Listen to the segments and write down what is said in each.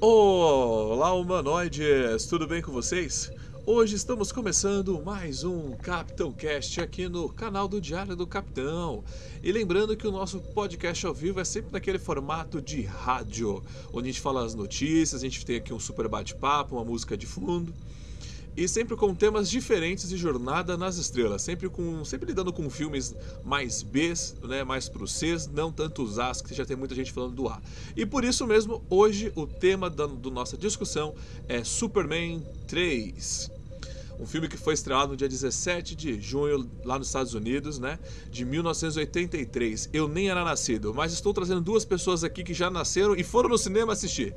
Olá, humanoides! Tudo bem com vocês? Hoje estamos começando mais um Capitão Cast aqui no canal do Diário do Capitão. E lembrando que o nosso podcast ao vivo é sempre naquele formato de rádio, onde a gente fala as notícias, a gente tem aqui um super bate-papo, uma música de fundo e sempre com temas diferentes de Jornada nas Estrelas, sempre com sempre lidando com filmes mais Bs, né, mais pro Cs, não tanto os As, que já tem muita gente falando do A. E por isso mesmo, hoje o tema da do nossa discussão é Superman 3. Um filme que foi estreado no dia 17 de junho lá nos Estados Unidos, né? De 1983. Eu nem era nascido, mas estou trazendo duas pessoas aqui que já nasceram e foram no cinema assistir.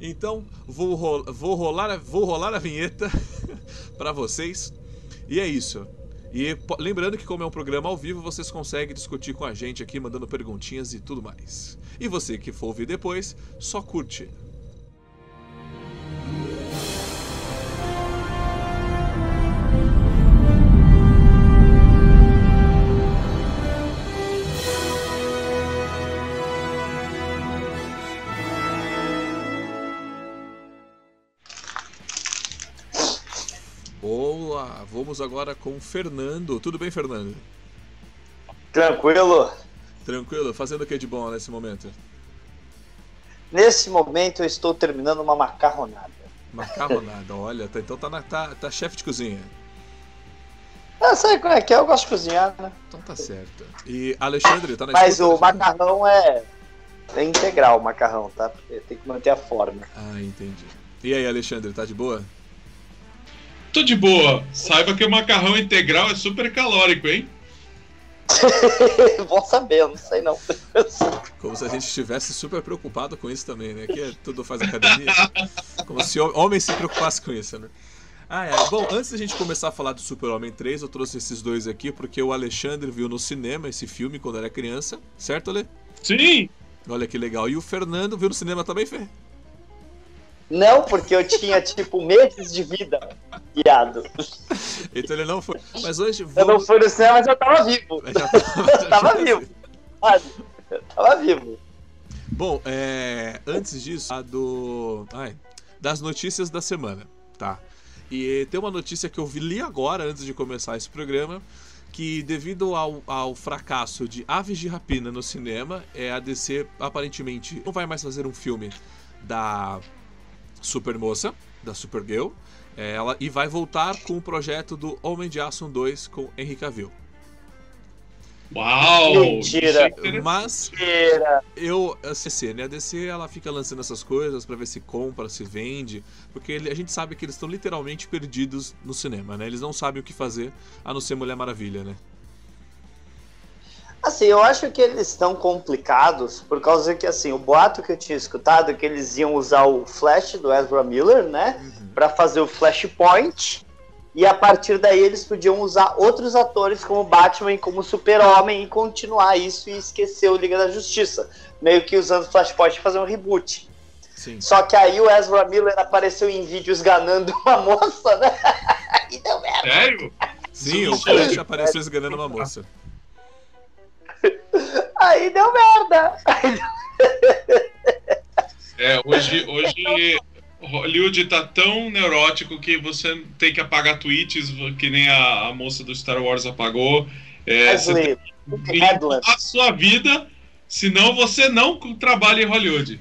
Então, vou, vou, rolar, vou rolar a vinheta para vocês. E é isso. E lembrando que, como é um programa ao vivo, vocês conseguem discutir com a gente aqui, mandando perguntinhas e tudo mais. E você que for ouvir depois, só curte. Vamos agora com o Fernando. Tudo bem, Fernando? Tranquilo. Tranquilo. Fazendo o que de bom nesse momento? Nesse momento eu estou terminando uma macarronada. Macarronada, olha, tá, então tá, na, tá, tá chefe de cozinha. Ah, sabe como é que é? Eu gosto de cozinhar, né? Então tá certo. E Alexandre, tá na Mas escuta, o macarrão é, é integral, o macarrão, tá? Porque tem que manter a forma. Ah, entendi. E aí, Alexandre, tá de boa? Tô de boa. Saiba que o macarrão integral é super calórico, hein? Vou saber, não sei não. Como se a gente estivesse super preocupado com isso também, né? Que é, tudo faz academia. Como se homens se preocupassem com isso, né? Ah, é. Bom, antes da gente começar a falar do Super-Homem 3, eu trouxe esses dois aqui porque o Alexandre viu no cinema esse filme quando era criança, certo, Ale? Sim! Olha que legal. E o Fernando viu no cinema também, Fê? Não, porque eu tinha, tipo, meses de vida guiado. Então ele não foi. Mas hoje. Vamos... Eu não fui no cinema, mas eu tava vivo. Eu, tava, eu tava vivo. Eu tava vivo. Bom, é... antes disso, a do. Ai, das notícias da semana, tá? E tem uma notícia que eu vi li agora, antes de começar esse programa, que devido ao, ao, fracasso de Aves de Rapina no cinema, é, a DC aparentemente não vai mais fazer um filme da Super Moça, da Supergirl, é, ela, e vai voltar com o projeto do Homem de Aço 2 com Henry Cavill. Uau! Mentira! Mas Mentira. eu, a CC, né? A DC ela fica lançando essas coisas para ver se compra, se vende, porque a gente sabe que eles estão literalmente perdidos no cinema, né? Eles não sabem o que fazer a não ser Mulher Maravilha, né? Assim, eu acho que eles estão complicados por causa que, assim, o boato que eu tinha escutado é que eles iam usar o Flash do Ezra Miller, né, uhum. para fazer o Flashpoint, e a partir daí eles podiam usar outros atores como Batman e como Super-Homem e continuar isso e esquecer o Liga da Justiça, meio que usando o Flashpoint para fazer um reboot. Sim. Só que aí o Ezra Miller apareceu em vídeos ganando uma moça, né? e deu merda. Sério? Sim, o Flash apareceu esganando uma moça. Aí deu merda. É, hoje, hoje Hollywood tá tão neurótico que você tem que apagar tweets que nem a, a moça do Star Wars apagou. É, você tem que a sua vida, senão você não trabalha em Hollywood.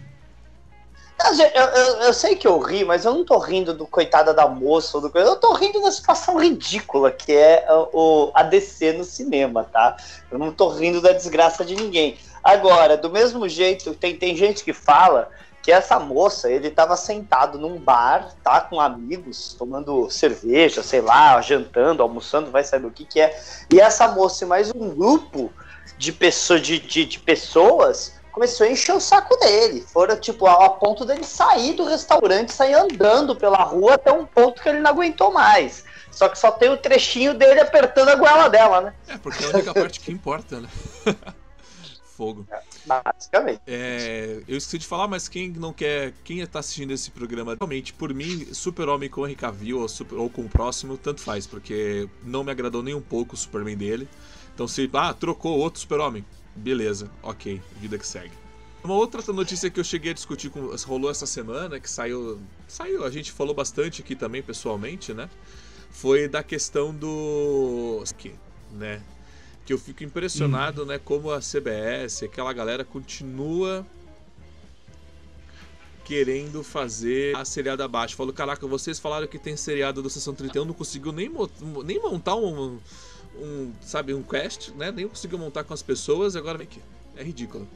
Eu, eu, eu, sei que eu ri, mas eu não tô rindo do coitada da moça, do, eu tô rindo da situação ridícula que é o, a DC no cinema, tá? Eu não tô rindo da desgraça de ninguém. Agora, do mesmo jeito, tem, tem gente que fala que essa moça, ele tava sentado num bar, tá, com amigos, tomando cerveja, sei lá, jantando, almoçando, vai saber o que que é. E essa moça e mais um grupo de, pessoa, de, de, de pessoas começou a encher o saco dele. Foram, tipo, a, a ponto dele sair do restaurante, sair andando pela rua até um ponto que ele não aguentou mais. Só que só tem o trechinho dele apertando a goela dela, né? É, porque é a única parte que importa, né? Fogo. É, basicamente. É, eu esqueci de falar, mas quem não quer, quem está assistindo esse programa, realmente, por mim, Super-Homem com Henry Cavill ou, super, ou com o próximo, tanto faz, porque não me agradou nem um pouco o Superman dele. Então, se, ah, trocou outro Super-Homem, beleza, ok, vida que segue. Uma outra notícia que eu cheguei a discutir com rolou essa semana, que saiu, saiu, a gente falou bastante aqui também pessoalmente, né? Foi da questão do, né? Que eu fico impressionado, hum. né, como a CBS, aquela galera continua querendo fazer a seriada abaixo. Falou, caraca, vocês falaram que tem seriado do Sessão 31, não conseguiu nem, nem montar um, um, sabe, um quest, né? Nem conseguiu montar com as pessoas, agora vem aqui. É ridículo.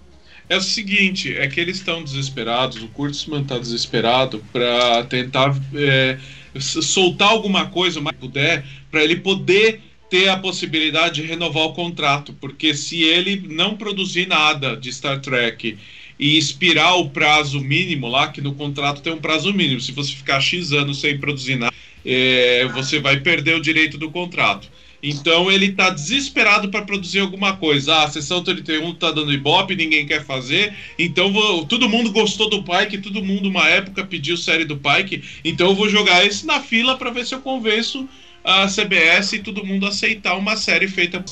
É o seguinte, é que eles estão desesperados, o Kurtzman está desesperado para tentar é, soltar alguma coisa, mais puder, para ele poder ter a possibilidade de renovar o contrato, porque se ele não produzir nada de Star Trek e expirar o prazo mínimo lá, que no contrato tem um prazo mínimo, se você ficar X anos sem produzir nada, é, você vai perder o direito do contrato. Então ele está desesperado para produzir alguma coisa. Ah, a sessão 31 está dando ibope, ninguém quer fazer. Então vou, todo mundo gostou do Pike, todo mundo uma época pediu série do Pike. Então eu vou jogar esse na fila para ver se eu convenço a CBS e todo mundo aceitar uma série feita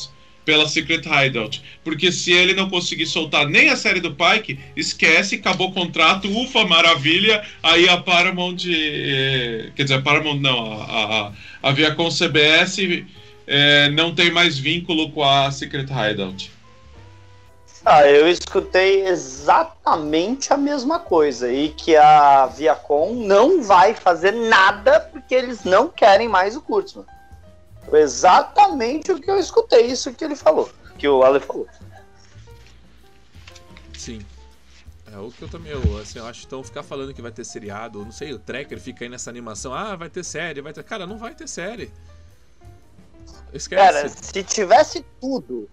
pela Secret Hideout. Porque se ele não conseguir soltar nem a série do Pike, esquece, acabou o contrato, ufa, maravilha. Aí a Paramount. Eh, quer dizer, a Paramount não, a, a, a Viacom CBS é, não tem mais vínculo com a Secret Hideout. Ah, eu escutei exatamente a mesma coisa e que a Viacom não vai fazer nada porque eles não querem mais o Kurtzman. Exatamente o que eu escutei, isso que ele falou, que o Ale falou. Sim. É o que eu também, eu, assim, eu acho então ficar falando que vai ter seriado, não sei, o Tracker fica aí nessa animação, ah, vai ter série, vai ter. Cara, não vai ter série. Esquece. Cara, se tivesse tudo.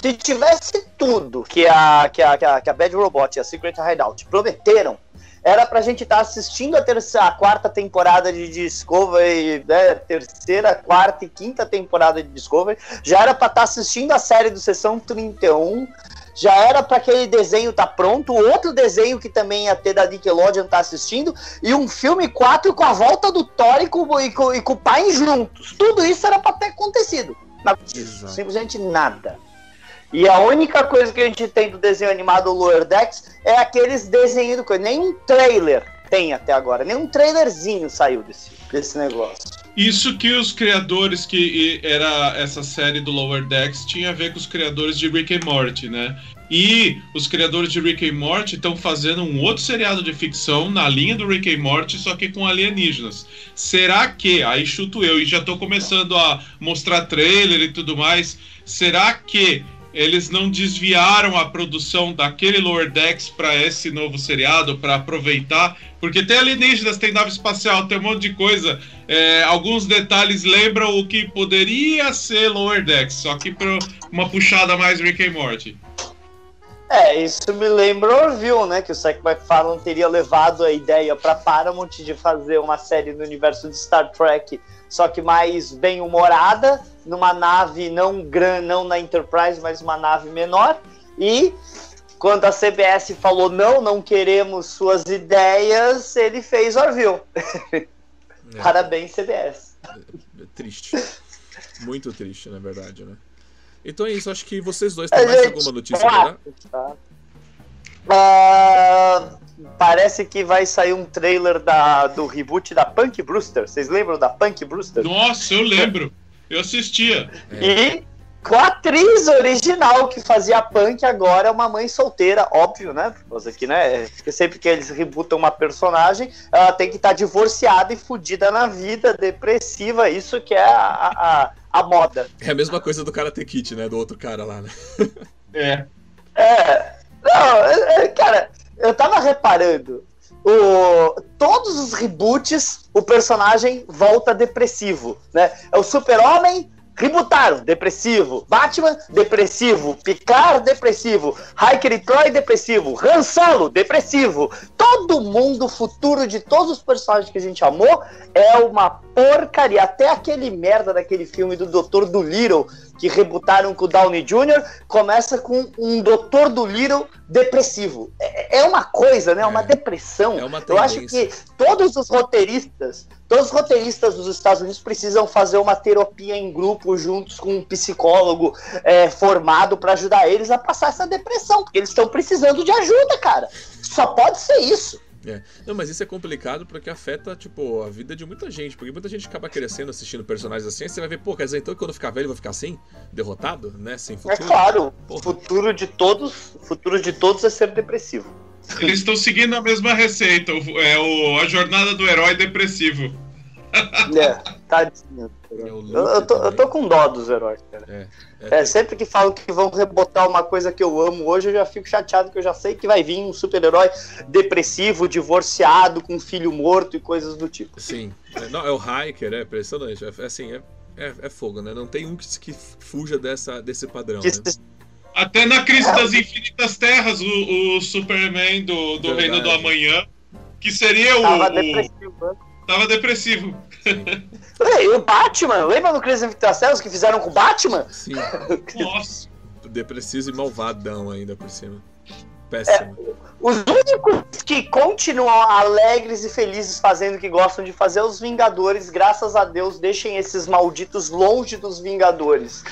Se tivesse tudo que a, que a, que a, que a Bad Robot e a Secret Hideout prometeram, era pra gente estar tá assistindo a, terceira, a quarta temporada de Discovery, né, terceira, quarta e quinta temporada de Discovery, já era pra estar tá assistindo a série do Sessão 31, já era para aquele desenho tá pronto, outro desenho que também ia ter da Nickelodeon tá assistindo, e um filme 4 com a volta do Thor e com, e com, e com o pai juntos. Tudo isso era para ter acontecido. simplesmente nada. E a única coisa que a gente tem do desenho animado Lower Decks é aqueles desenhos do coisa. Nem um trailer tem até agora, nem um trailerzinho saiu desse, desse negócio. Isso que os criadores que era essa série do Lower Decks tinha a ver com os criadores de Rick and Morty, né? E os criadores de Rick and Morty estão fazendo um outro seriado de ficção na linha do Rick and Morty, só que com alienígenas. Será que, aí chuto eu, e já estou começando a mostrar trailer e tudo mais, será que eles não desviaram a produção daquele Lower Decks para esse novo seriado, para aproveitar, porque tem alienígenas, tem nave espacial, tem um monte de coisa. É, alguns detalhes lembram o que poderia ser Lower Decks, só que para uma puxada mais Rick and Morty. É, isso me lembra Orville, né? Que o Seth MacFarlane teria levado a ideia para Paramount de fazer uma série no universo de Star Trek, só que mais bem humorada, numa nave não grande, não na Enterprise, mas uma nave menor. E quando a CBS falou não, não queremos suas ideias, ele fez Orville. É. Parabéns, CBS. É, é triste. Muito triste, na verdade, né? Então é isso, acho que vocês dois têm mais gente, alguma notícia? Uh, parece que vai sair um trailer da, do reboot da Punk Brewster. Vocês lembram da Punk Brewster? Nossa, eu lembro. Eu assistia. É. E com a atriz original que fazia punk, agora é uma mãe solteira, óbvio, né? Porque aqui, né? Porque sempre que eles rebootam uma personagem, ela tem que estar tá divorciada e fodida na vida, depressiva, isso que é a, a, a, moda. É a mesma coisa do Karate Kid, né? Do outro cara lá, né? É. É. Não, é, é, cara, eu tava reparando. O, todos os reboots, o personagem volta depressivo, né? É o super-homem, Rebutaram, depressivo. Batman, depressivo. Picard, depressivo. Hiker e Troy, depressivo. Han Solo, depressivo. Todo mundo, futuro de todos os personagens que a gente amou é uma porcaria. Até aquele merda daquele filme do Doutor do Little que rebutaram com o Downey Jr. começa com um Doutor do Little depressivo. É, é uma coisa, né? É uma depressão. É uma Eu acho que todos os roteiristas Todos os roteiristas dos Estados Unidos precisam fazer uma terapia em grupo juntos com um psicólogo é, formado para ajudar eles a passar essa depressão, porque eles estão precisando de ajuda, cara. Só pode ser isso. É. Não, mas isso é complicado porque afeta, tipo, a vida de muita gente. Porque muita gente acaba crescendo assistindo personagens assim, você vai ver, pô, quer dizer, então quando eu ficar velho eu vou ficar assim? Derrotado, né? Sem futuro? É claro, o futuro de todos, futuro de todos é ser depressivo. Eles estão seguindo a mesma receita, é o, a jornada do herói depressivo. É, tadinho. É eu, eu, tô, eu tô com dó dos heróis, cara. É, é, é, sempre que falam que vão rebotar uma coisa que eu amo hoje, eu já fico chateado que eu já sei que vai vir um super-herói depressivo, divorciado, com um filho morto e coisas do tipo. Sim. É, não, é o Hiker, é impressionante. É, assim, é, é, é, fogo, né? Não tem um que, que fuja dessa, desse padrão. Que, né? Até na Crise das Infinitas Terras, o, o Superman do, do Reino do Amanhã, que seria o. Tava depressivo. Tava depressivo. E o Batman, lembra do Infinitas Terras que fizeram com o Batman? Sim. Nossa. Depressivo e malvadão ainda por cima. Péssimo. É, os únicos que continuam alegres e felizes fazendo o que gostam de fazer é os Vingadores. Graças a Deus, deixem esses malditos longe dos Vingadores.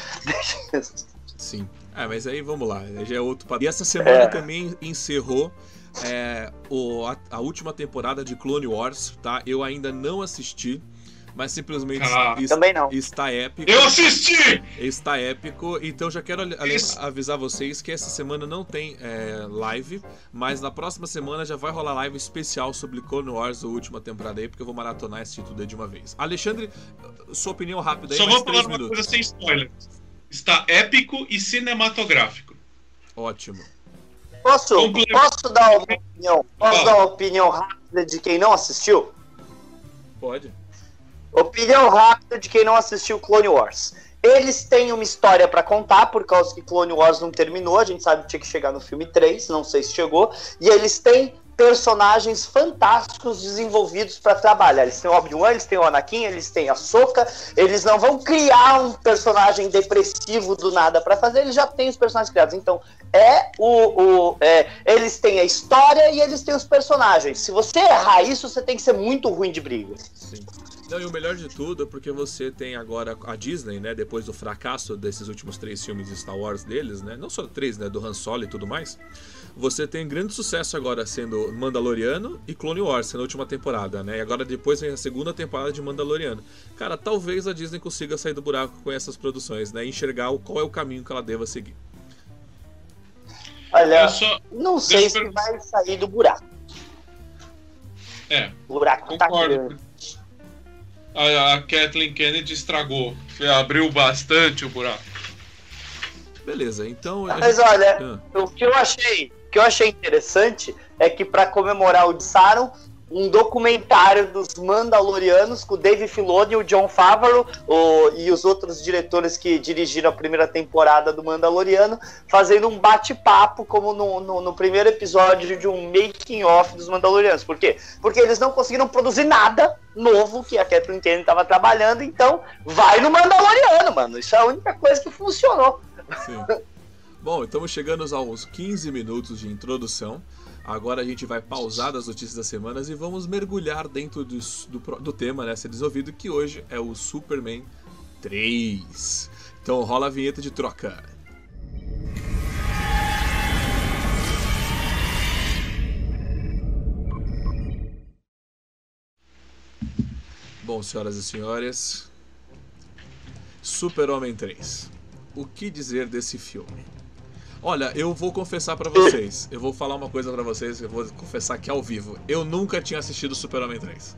Sim. Ah, mas aí vamos lá, já é outro padrão. E essa semana é. também encerrou é, o, a, a, última temporada de Clone Wars, tá? Eu ainda não assisti, mas simplesmente ah, está, também não. está épico. Eu assisti! Está épico, então já quero avisar vocês que essa semana não tem é, live, mas na próxima semana já vai rolar live especial sobre Clone Wars, a última temporada aí, porque eu vou maratonar esse tudo aí de uma vez. Alexandre, sua opinião rápida aí, Só vou falar uma minutos. coisa sem spoilers está épico e cinematográfico. Ótimo. Posso, posso dar uma opinião? Posso dar uma opinião rápida de quem não assistiu? Pode. Opinião rápida de quem não assistiu Clone Wars. Eles têm uma história para contar, por causa que Clone Wars não terminou, a gente sabe que tinha que chegar no filme 3, não sei se chegou, e eles têm personagens fantásticos desenvolvidos para trabalhar. Eles têm o Obi-Wan, eles têm o Anakin, eles têm a Soka. Eles não vão criar um personagem depressivo do nada para fazer, eles já têm os personagens criados. Então, é o. o é, eles têm a história e eles têm os personagens. Se você errar isso, você tem que ser muito ruim de briga. Sim. Não, e o melhor de tudo é porque você tem agora a Disney, né? Depois do fracasso desses últimos três filmes de Star Wars deles, né? Não só três, né? Do Han Solo e tudo mais você tem grande sucesso agora sendo Mandaloriano e Clone Wars, na última temporada, né? E agora depois vem a segunda temporada de Mandaloriano. Cara, talvez a Disney consiga sair do buraco com essas produções, né? E enxergar qual é o caminho que ela deva seguir. Olha, só... não sei se per... vai sair do buraco. É. O buraco tá concordo. tá grande. A, a Kathleen Kennedy estragou. Abriu bastante o buraco. Beleza, então. Mas gente... olha, ah. o que eu achei que eu achei interessante é que para comemorar o Saron, um documentário dos Mandalorianos com o Dave Filoni, o John Favreau o, e os outros diretores que dirigiram a primeira temporada do Mandaloriano, fazendo um bate-papo como no, no, no, primeiro episódio de um making-off dos Mandalorianos. Por quê? Porque eles não conseguiram produzir nada novo que a Kathleen Kennedy estava trabalhando, então vai no Mandaloriano, mano. Isso é a única coisa que funcionou. Sim. Bom, estamos chegando aos 15 minutos de introdução. Agora a gente vai pausar das notícias das semanas e vamos mergulhar dentro do, do, do tema, né? Ser desenvolvido, que hoje é o Superman 3. Então rola a vinheta de troca. Bom, senhoras e senhores, Super-Homem 3. O que dizer desse filme? Olha, eu vou confessar para vocês. Eu vou falar uma coisa para vocês, eu vou confessar aqui ao vivo. Eu nunca tinha assistido Super-Homem 3.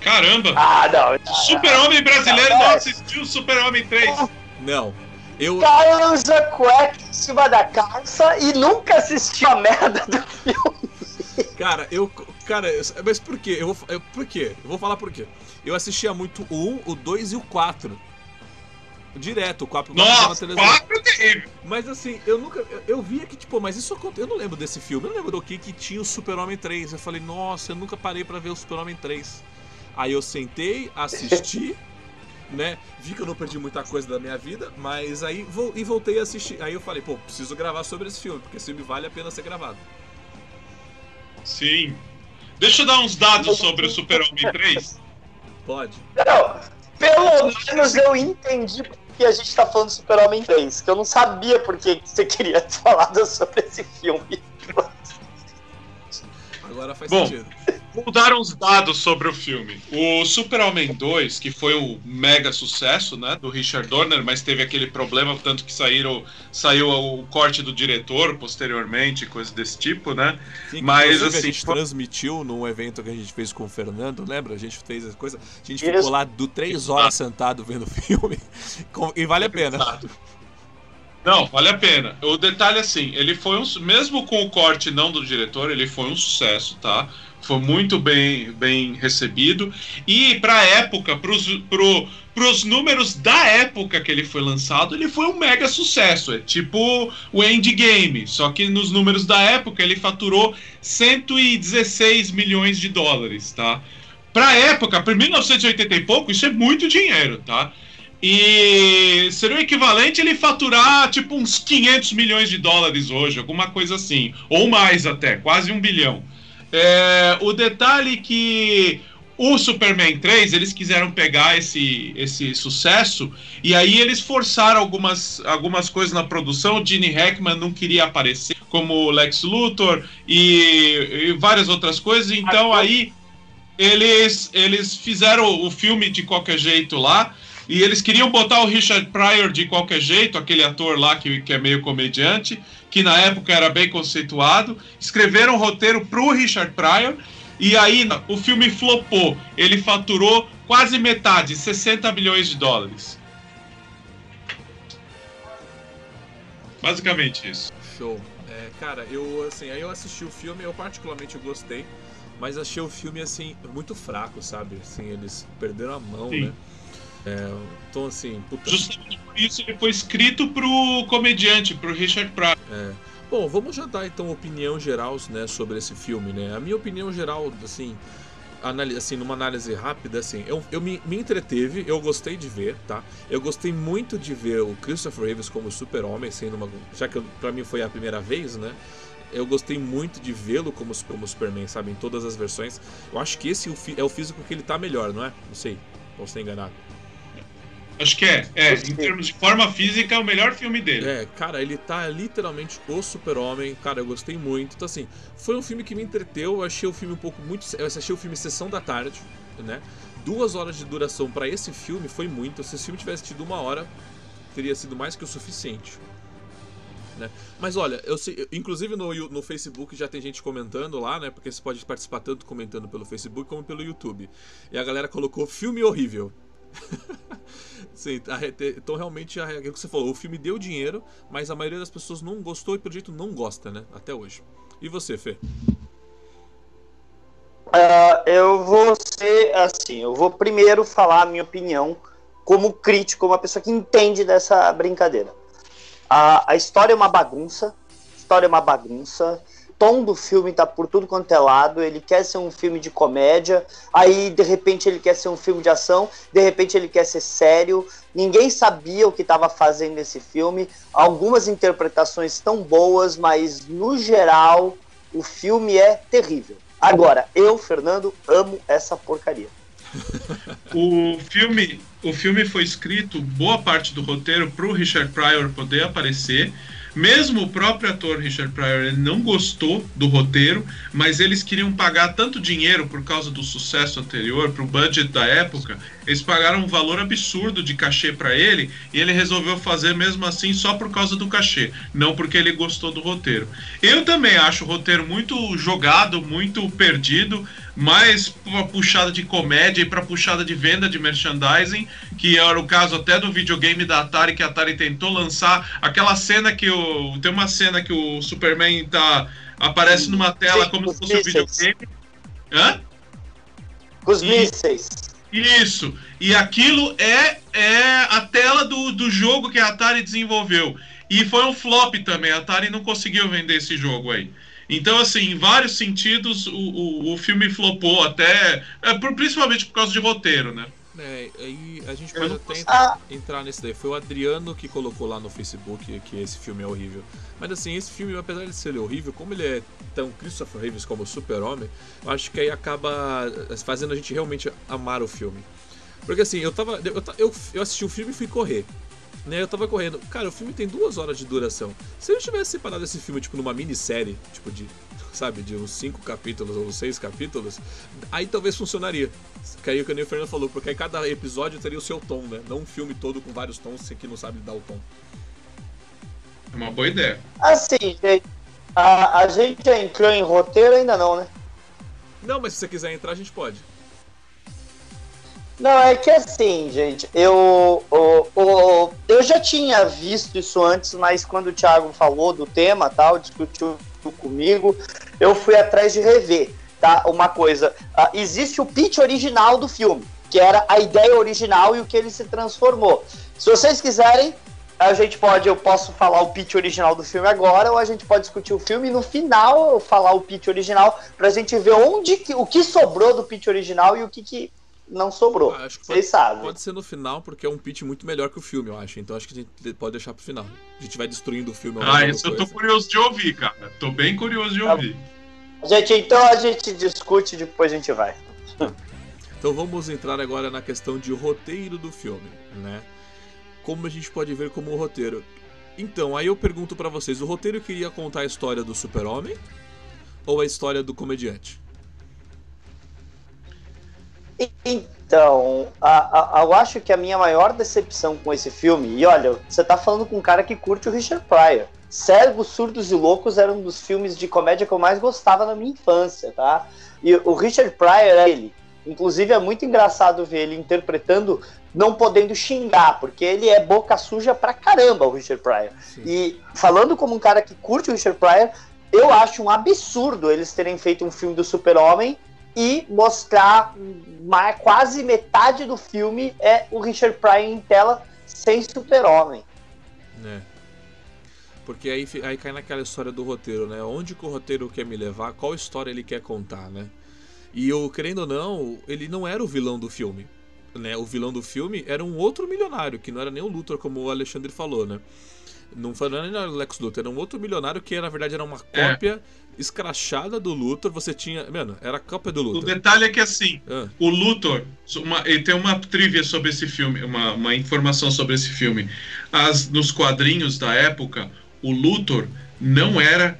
Caramba! Ah, não. Super-Homem brasileiro não, não assistiu Super-Homem 3. Não. Eu... Cara usa cueca em cima da calça e nunca assistiu a merda do filme. Cara, eu. Cara, mas por quê? Eu vou, eu, por quê? Eu vou falar por quê. Eu assistia muito o 1, o 2 e o 4 direto, o 4 Nossa, na televisão. 4 terrível. Mas assim, eu nunca. Eu, eu via que, tipo, mas isso aconteceu. Eu não lembro desse filme. Eu não lembro do que que tinha o Super-Homem 3. Eu falei, nossa, eu nunca parei para ver o Super-Homem 3. Aí eu sentei, assisti, né? Vi que eu não perdi muita coisa da minha vida, mas aí vou, e voltei a assistir. Aí eu falei, pô, preciso gravar sobre esse filme, porque esse filme vale a pena ser gravado. Sim. Deixa eu dar uns dados sobre o Super-Homem 3. Pode. Não, pelo menos eu entendi que a gente tá falando Super-Homem 3, que eu não sabia por que você queria falar sobre esse filme. Agora faz Bom, sentido. Vou dar uns dados sobre o filme. O Super-Homem 2, que foi o mega sucesso, né, do Richard Donner, mas teve aquele problema, tanto que saíram, saiu o corte do diretor posteriormente, coisa desse tipo, né? Sim, Mas, assim, a gente foi- transmitiu num evento que a gente fez com o Fernando, lembra? A gente fez as coisas. A gente ficou lá do três horas sentado vendo o filme. E vale a pena. Exato. Não, vale a pena. O detalhe é assim, ele foi um, mesmo com o corte não do diretor, ele foi um sucesso, tá? Foi muito bem, bem recebido e para época, pros, pro, pros números da época que ele foi lançado, ele foi um mega sucesso. É tipo o Endgame, só que nos números da época ele faturou 116 milhões de dólares, tá? Pra época, para 1980 e pouco, isso é muito dinheiro, tá? E seria o equivalente ele faturar tipo uns 500 milhões de dólares hoje, alguma coisa assim. Ou mais até, quase um bilhão. É, o detalhe que o Superman 3, eles quiseram pegar esse, esse sucesso e aí eles forçaram algumas, algumas coisas na produção. O Gene Hackman não queria aparecer como Lex Luthor e, e várias outras coisas. Então aí eles, eles fizeram o filme de qualquer jeito lá. E eles queriam botar o Richard Pryor de qualquer jeito, aquele ator lá que, que é meio comediante, que na época era bem conceituado. Escreveram um roteiro pro Richard Pryor. E aí o filme flopou. Ele faturou quase metade, 60 milhões de dólares. Basicamente isso. Show. É, cara, eu assim, aí eu assisti o filme, eu particularmente gostei, mas achei o filme assim muito fraco, sabe? Assim, eles perderam a mão, Sim. né? É, então assim, puta, Justamente por isso ele foi escrito pro comediante, pro Richard Pryor. É. Bom, vamos já dar então opinião geral né, sobre esse filme, né? A minha opinião geral, assim, assim numa análise rápida, assim, eu, eu me, me entreteve, eu gostei de ver, tá? Eu gostei muito de ver o Christopher Reeves como super-homem, sendo uma, já que eu, pra mim foi a primeira vez, né? Eu gostei muito de vê-lo como, como Superman, sabe? Em todas as versões. Eu acho que esse é o é o físico que ele tá melhor, não é? Não sei. Posso estar enganado. Acho que é. É, em termos de forma física, é o melhor filme dele. É, cara, ele tá literalmente o super-homem. Cara, eu gostei muito. Então, assim, foi um filme que me entreteu. Eu achei o filme um pouco muito. Eu achei o filme Sessão da Tarde, né? Duas horas de duração pra esse filme foi muito. Se esse filme tivesse tido uma hora, teria sido mais que o suficiente. Né? Mas olha, eu sei, inclusive no, no Facebook já tem gente comentando lá, né? Porque você pode participar tanto comentando pelo Facebook como pelo YouTube. E a galera colocou filme horrível. Sim, então realmente é aquilo que você falou, o filme deu dinheiro, mas a maioria das pessoas não gostou e pelo jeito não gosta, né? Até hoje. E você, Fê? Ah, eu vou ser assim, eu vou primeiro falar a minha opinião como crítico, uma pessoa que entende dessa brincadeira. A, a história é uma bagunça, a história é uma bagunça, tom do filme tá por tudo quanto é lado, ele quer ser um filme de comédia, aí de repente ele quer ser um filme de ação, de repente ele quer ser sério, ninguém sabia o que estava fazendo esse filme, algumas interpretações estão boas, mas no geral o filme é terrível. Agora, eu, Fernando, amo essa porcaria. O filme, o filme foi escrito, boa parte do roteiro, pro Richard Pryor poder aparecer. Mesmo o próprio ator Richard Pryor não gostou do roteiro, mas eles queriam pagar tanto dinheiro por causa do sucesso anterior, pro budget da época, eles pagaram um valor absurdo de cachê para ele e ele resolveu fazer mesmo assim só por causa do cachê, não porque ele gostou do roteiro. Eu também acho o roteiro muito jogado, muito perdido, mais pra puxada de comédia e para puxada de venda de merchandising, que era o caso até do videogame da Atari, que a Atari tentou lançar aquela cena que o. Tem uma cena que o Superman tá. aparece numa tela Sim, como se fosse um videogame. Hã? Os E- mísseis. Isso. E aquilo é, é a tela do, do jogo que a Atari desenvolveu. E foi um flop também. A Atari não conseguiu vender esse jogo aí. Então, assim, em vários sentidos, o, o, o filme flopou até. é, por- principalmente por causa de roteiro, né? É, aí a gente pode até entrar, entrar nesse daí. Foi o Adriano que colocou lá no Facebook que esse filme é horrível. Mas assim, esse filme, apesar de ser horrível, como ele é tão Christopher Reeves como Super-Homem, eu acho que aí acaba fazendo a gente realmente amar o filme. Porque assim, eu tava. Eu, eu, eu assisti o filme e fui correr. Né, eu tava correndo. Cara, o filme tem duas horas de duração. Se eu tivesse separado esse filme, tipo, numa minissérie, tipo, de sabe, de uns 5 capítulos ou 6 capítulos, aí talvez funcionaria. Que aí o que o Fernando falou, porque aí cada episódio teria o seu tom, né? Não um filme todo com vários tons, você que não sabe dar o tom. É uma boa ideia. Assim, gente, a, a gente já entrou em roteiro ainda não, né? Não, mas se você quiser entrar, a gente pode. Não, é que assim, gente, eu, eu, eu, eu já tinha visto isso antes, mas quando o Thiago falou do tema, tal, discutiu comigo, eu fui atrás de rever, tá? Uma coisa, uh, existe o pitch original do filme, que era a ideia original e o que ele se transformou. Se vocês quiserem, a gente pode, eu posso falar o pitch original do filme agora, ou a gente pode discutir o filme e no final eu falar o pitch original pra gente ver onde que, o que sobrou do pitch original e o que, que não sobrou. Ah, acho que Vocês sabem. Pode ser no final, porque é um pitch muito melhor que o filme, eu acho. Então acho que a gente pode deixar pro final. A gente vai destruindo o filme. Ah, isso eu tô curioso de ouvir, cara. Tô bem curioso de tá ouvir. Gente, então a gente discute e depois a gente vai. Então vamos entrar agora na questão de roteiro do filme, né? Como a gente pode ver como roteiro. Então, aí eu pergunto para vocês, o roteiro queria contar a história do super-homem ou a história do comediante? Então, a, a, eu acho que a minha maior decepção com esse filme, e olha, você tá falando com um cara que curte o Richard Pryor. Cegos, Surdos e Loucos era um dos filmes de comédia que eu mais gostava na minha infância, tá? E o Richard Pryor é ele. Inclusive é muito engraçado ver ele interpretando não podendo xingar, porque ele é boca suja pra caramba, o Richard Pryor. Sim. E falando como um cara que curte o Richard Pryor, eu acho um absurdo eles terem feito um filme do Super-Homem e mostrar quase metade do filme é o Richard Pryor em tela sem super-homem. É. Porque aí, aí cai naquela história do roteiro, né? Onde que o roteiro quer me levar, qual história ele quer contar, né? E eu, querendo ou não, ele não era o vilão do filme. Né? O vilão do filme era um outro milionário, que não era nem o Luthor, como o Alexandre falou, né? Não foi nem o Lex Luthor, era um outro milionário que na verdade era uma é. cópia é. escrachada do Luthor. Você tinha. Mano, era a cópia do Luthor. O detalhe é que assim, ah. o Luthor. Uma, ele tem uma trivia sobre esse filme, uma, uma informação sobre esse filme. As, nos quadrinhos da época, o Luthor não era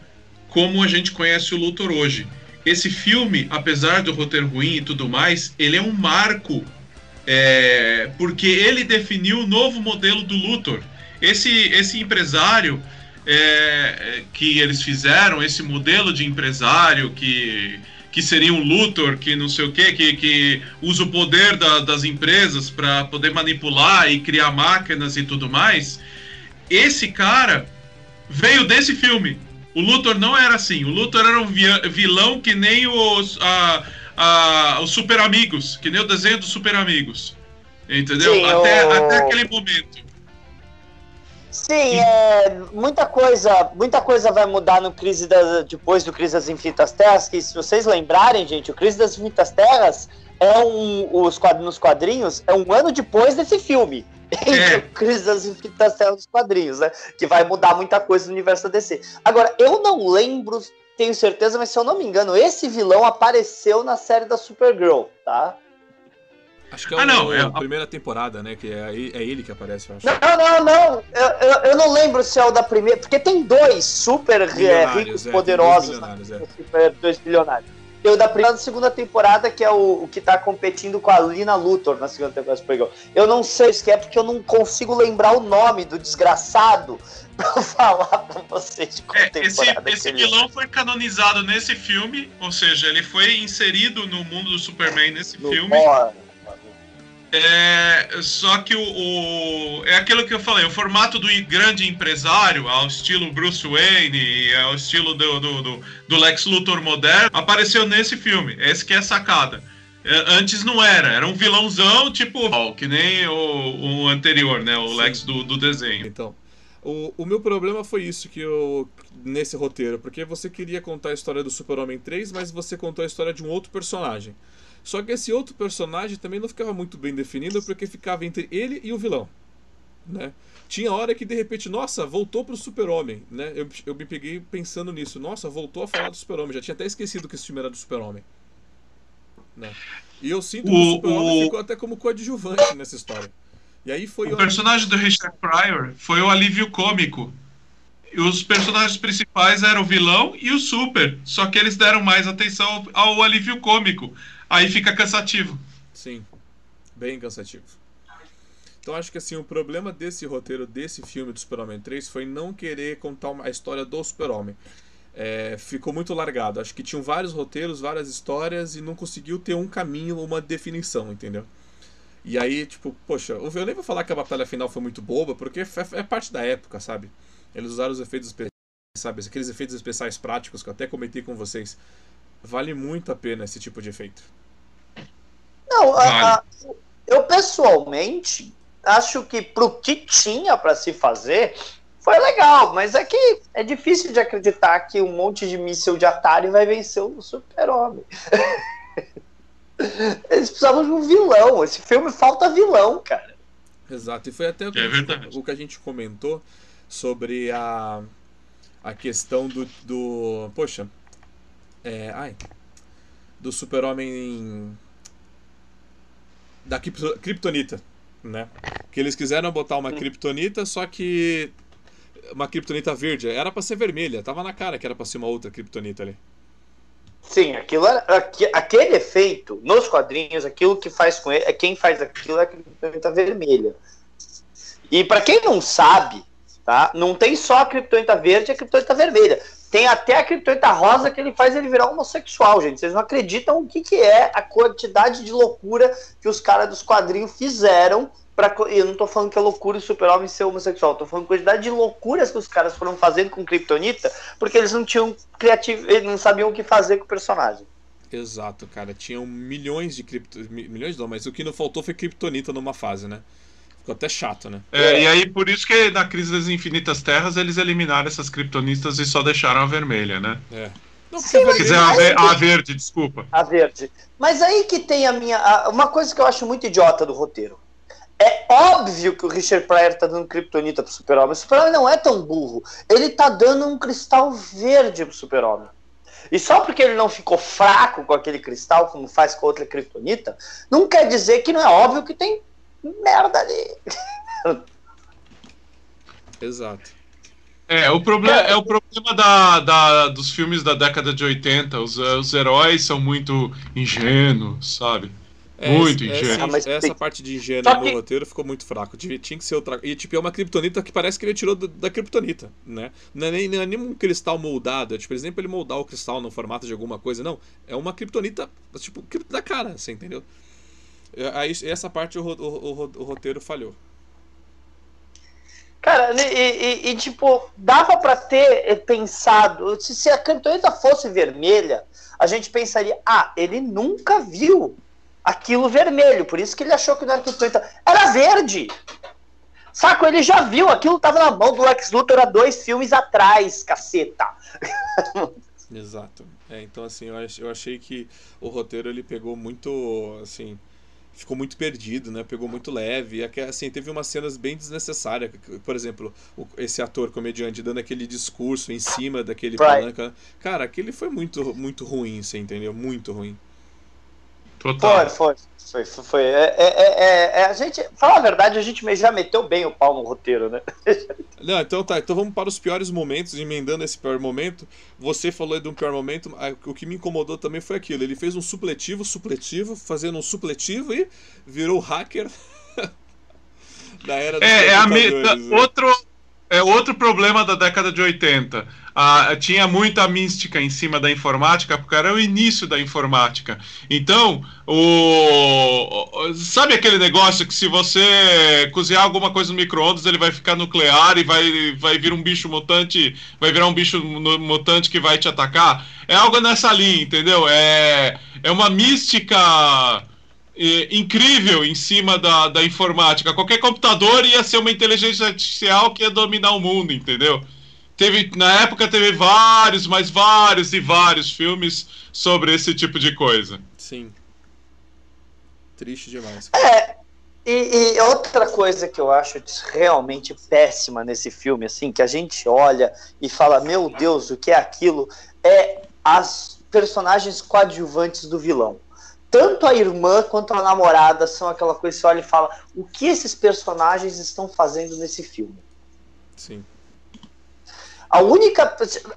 como a gente conhece o Luthor hoje. Esse filme, apesar do roteiro ruim e tudo mais, ele é um marco. É, porque ele definiu o novo modelo do Luthor esse, esse empresário é, que eles fizeram, esse modelo de empresário que, que seria um Luthor, que não sei o quê, que, que usa o poder da, das empresas para poder manipular e criar máquinas e tudo mais, esse cara veio desse filme. O Luthor não era assim. O Luthor era um vilão que nem os, a, a, os Super Amigos, que nem o desenho dos Super Amigos. Entendeu? Sim, até, o... até aquele momento. Sim, é, muita coisa, muita coisa vai mudar no crise das, depois do crise das infinitas terras. Que se vocês lembrarem, gente, o crise das infinitas terras é um os nos quadrinhos é um ano depois desse filme. É. o crise das infinitas terras dos quadrinhos, né? Que vai mudar muita coisa no universo da DC. Agora, eu não lembro, tenho certeza, mas se eu não me engano, esse vilão apareceu na série da Supergirl, tá? Acho que é, ah, não, é a primeira temporada, né? Que é, é ele que aparece, eu acho. Não, não, não. Eu, eu, eu não lembro se é o da primeira. Porque tem dois super é, ricos, é, poderosos. Dois bilionários, é. dois bilionários. Tem o da primeira e segunda temporada, que é o, o, que tá competindo com a Lina Luthor na segunda temporada do Eu não sei se é porque eu não consigo lembrar o nome do desgraçado pra falar pra vocês de qual é, Esse, esse vilão foi canonizado nesse filme, ou seja, ele foi inserido no mundo do Superman nesse no filme. Porra é, só que o, o, é aquilo que eu falei, o formato do grande empresário, ao estilo Bruce Wayne, ao estilo do, do, do, do Lex Luthor moderno, apareceu nesse filme. Esse que é a sacada. É, antes não era, era um vilãozão tipo que nem o, o anterior, né? O Sim. Lex do, do desenho. Então, O, o meu problema foi isso que eu. nesse roteiro, porque você queria contar a história do Super-Homem 3, mas você contou a história de um outro personagem. Só que esse outro personagem também não ficava muito bem definido, porque ficava entre ele e o vilão. Né? Tinha hora que de repente, nossa, voltou pro Super-Homem, né? Eu, eu me peguei pensando nisso. Nossa, voltou a falar do Super-Homem. Já tinha até esquecido que esse filme era do Super-Homem. Né? E eu sinto que o, o Super-Homem ficou até como coadjuvante nessa história. E aí foi o personagem do Richard Pryor foi o alívio cômico. E os personagens principais eram o vilão e o super. Só que eles deram mais atenção ao, ao alívio cômico. Aí fica cansativo. Sim, bem cansativo. Então acho que assim, o problema desse roteiro, desse filme do Super-Homem 3 foi não querer contar uma, a história do Super-Homem. É, ficou muito largado. Acho que tinham vários roteiros, várias histórias e não conseguiu ter um caminho, uma definição, entendeu? E aí, tipo, poxa, eu nem vou falar que a batalha final foi muito boba, porque é, é parte da época, sabe? Eles usaram os efeitos especiais, sabe? Aqueles efeitos especiais práticos que eu até comentei com vocês. Vale muito a pena esse tipo de efeito. Não, a, a, eu pessoalmente acho que pro que tinha para se fazer foi legal, mas é que é difícil de acreditar que um monte de míssil de Atari vai vencer o Super-Homem. Eles precisavam de um vilão. Esse filme falta vilão, cara. Exato. E foi até o que, é gente, o que a gente comentou sobre a, a questão do. do poxa. É, ai. Do super-homem. Da Kryptonita, né? Que eles quiseram botar uma Kryptonita, só que. Uma Kryptonita verde. Era para ser vermelha. Tava na cara que era pra ser uma outra Kryptonita ali. Sim, aquilo era, aquele efeito nos quadrinhos, aquilo que faz com ele, é quem faz aquilo é a criptonita vermelha. E para quem não sabe, tá? Não tem só a criptonita verde e a criptonita vermelha. Tem até a criptonita rosa que ele faz ele virar homossexual, gente. Vocês não acreditam o que, que é a quantidade de loucura que os caras dos quadrinhos fizeram Pra, eu não tô falando que é loucura o super-homem ser homossexual, tô falando quantidade de loucuras que os caras foram fazendo com Kryptonita, porque eles não tinham criativo, eles não sabiam o que fazer com o personagem. Exato, cara. Tinham milhões de cripto... milhões não, mas o que não faltou foi Kryptonita numa fase, né? Ficou até chato, né? É, e aí por isso que na crise das infinitas terras eles eliminaram essas criptonitas e só deixaram a vermelha, né? É. Não, Sim, quer dizer, a, ver, a, verde, desculpa. A verde. Mas aí que tem a minha. A, uma coisa que eu acho muito idiota do roteiro. É óbvio que o Richard Pryor tá dando Kryptonita pro Super-Homem. O Super-Homem não é tão burro. Ele tá dando um cristal verde pro Super-Homem. E só porque ele não ficou fraco com aquele cristal, como faz com outra Kryptonita, não quer dizer que não é óbvio que tem merda ali. Exato. É, o problema é o problema da, da, dos filmes da década de 80. Os, os heróis são muito ingênuos, sabe? É, muito ingênuo. Essa, ah, essa parte de ingênuo que... no roteiro ficou muito fraco. Tinha que ser outra. E tipo, é uma criptonita que parece que ele tirou da, da criptonita, né? Não é, nem, não é nem um cristal moldado. É, tipo, por exemplo, ele moldar o cristal no formato de alguma coisa. Não. É uma criptonita, tipo, da cara, você entendeu? Aí, essa parte o, o, o, o roteiro falhou. Cara, e, e, e, tipo, dava para ter pensado. Se, se a criptonita fosse vermelha, a gente pensaria: ah, ele nunca viu aquilo vermelho. Por isso que ele achou que não era criptonita. Era verde! Saco, ele já viu, aquilo tava na mão do Lex Luthor há dois filmes atrás, caceta. Exato. É, então, assim, eu achei que o roteiro ele pegou muito, assim, ficou muito perdido, né? Pegou muito leve. Assim, teve umas cenas bem desnecessárias. Por exemplo, esse ator comediante dando aquele discurso em cima daquele right. palanca. Cara, aquele foi muito, muito ruim, você entendeu? Muito ruim. Total. Foi, foi. Foi, foi. É, é, é, é, a gente, fala a verdade, a gente já meteu bem o pau no roteiro, né? Não, então tá. Então vamos para os piores momentos, emendando esse pior momento. Você falou de um pior momento, o que me incomodou também foi aquilo. Ele fez um supletivo, supletivo, fazendo um supletivo e virou hacker da era dos É, é a me... Né? outro, é outro problema da década de 80 ah, tinha muita mística em cima da informática, porque era o início da informática. Então, o, sabe aquele negócio que se você cozinhar alguma coisa no micro-ondas, ele vai ficar nuclear e vai, vai vir um bicho mutante, vai virar um bicho mutante que vai te atacar? É algo nessa linha, entendeu? É, é uma mística é, incrível em cima da, da informática. Qualquer computador ia ser uma inteligência artificial que ia dominar o mundo, entendeu? Teve, na época teve vários, mas vários e vários filmes sobre esse tipo de coisa. Sim. Triste demais. É, e, e, outra coisa que eu acho realmente péssima nesse filme, assim, que a gente olha e fala, meu Deus, o que é aquilo? É as personagens coadjuvantes do vilão tanto a irmã quanto a namorada são aquela coisa que você olha e fala: o que esses personagens estão fazendo nesse filme? Sim. A única.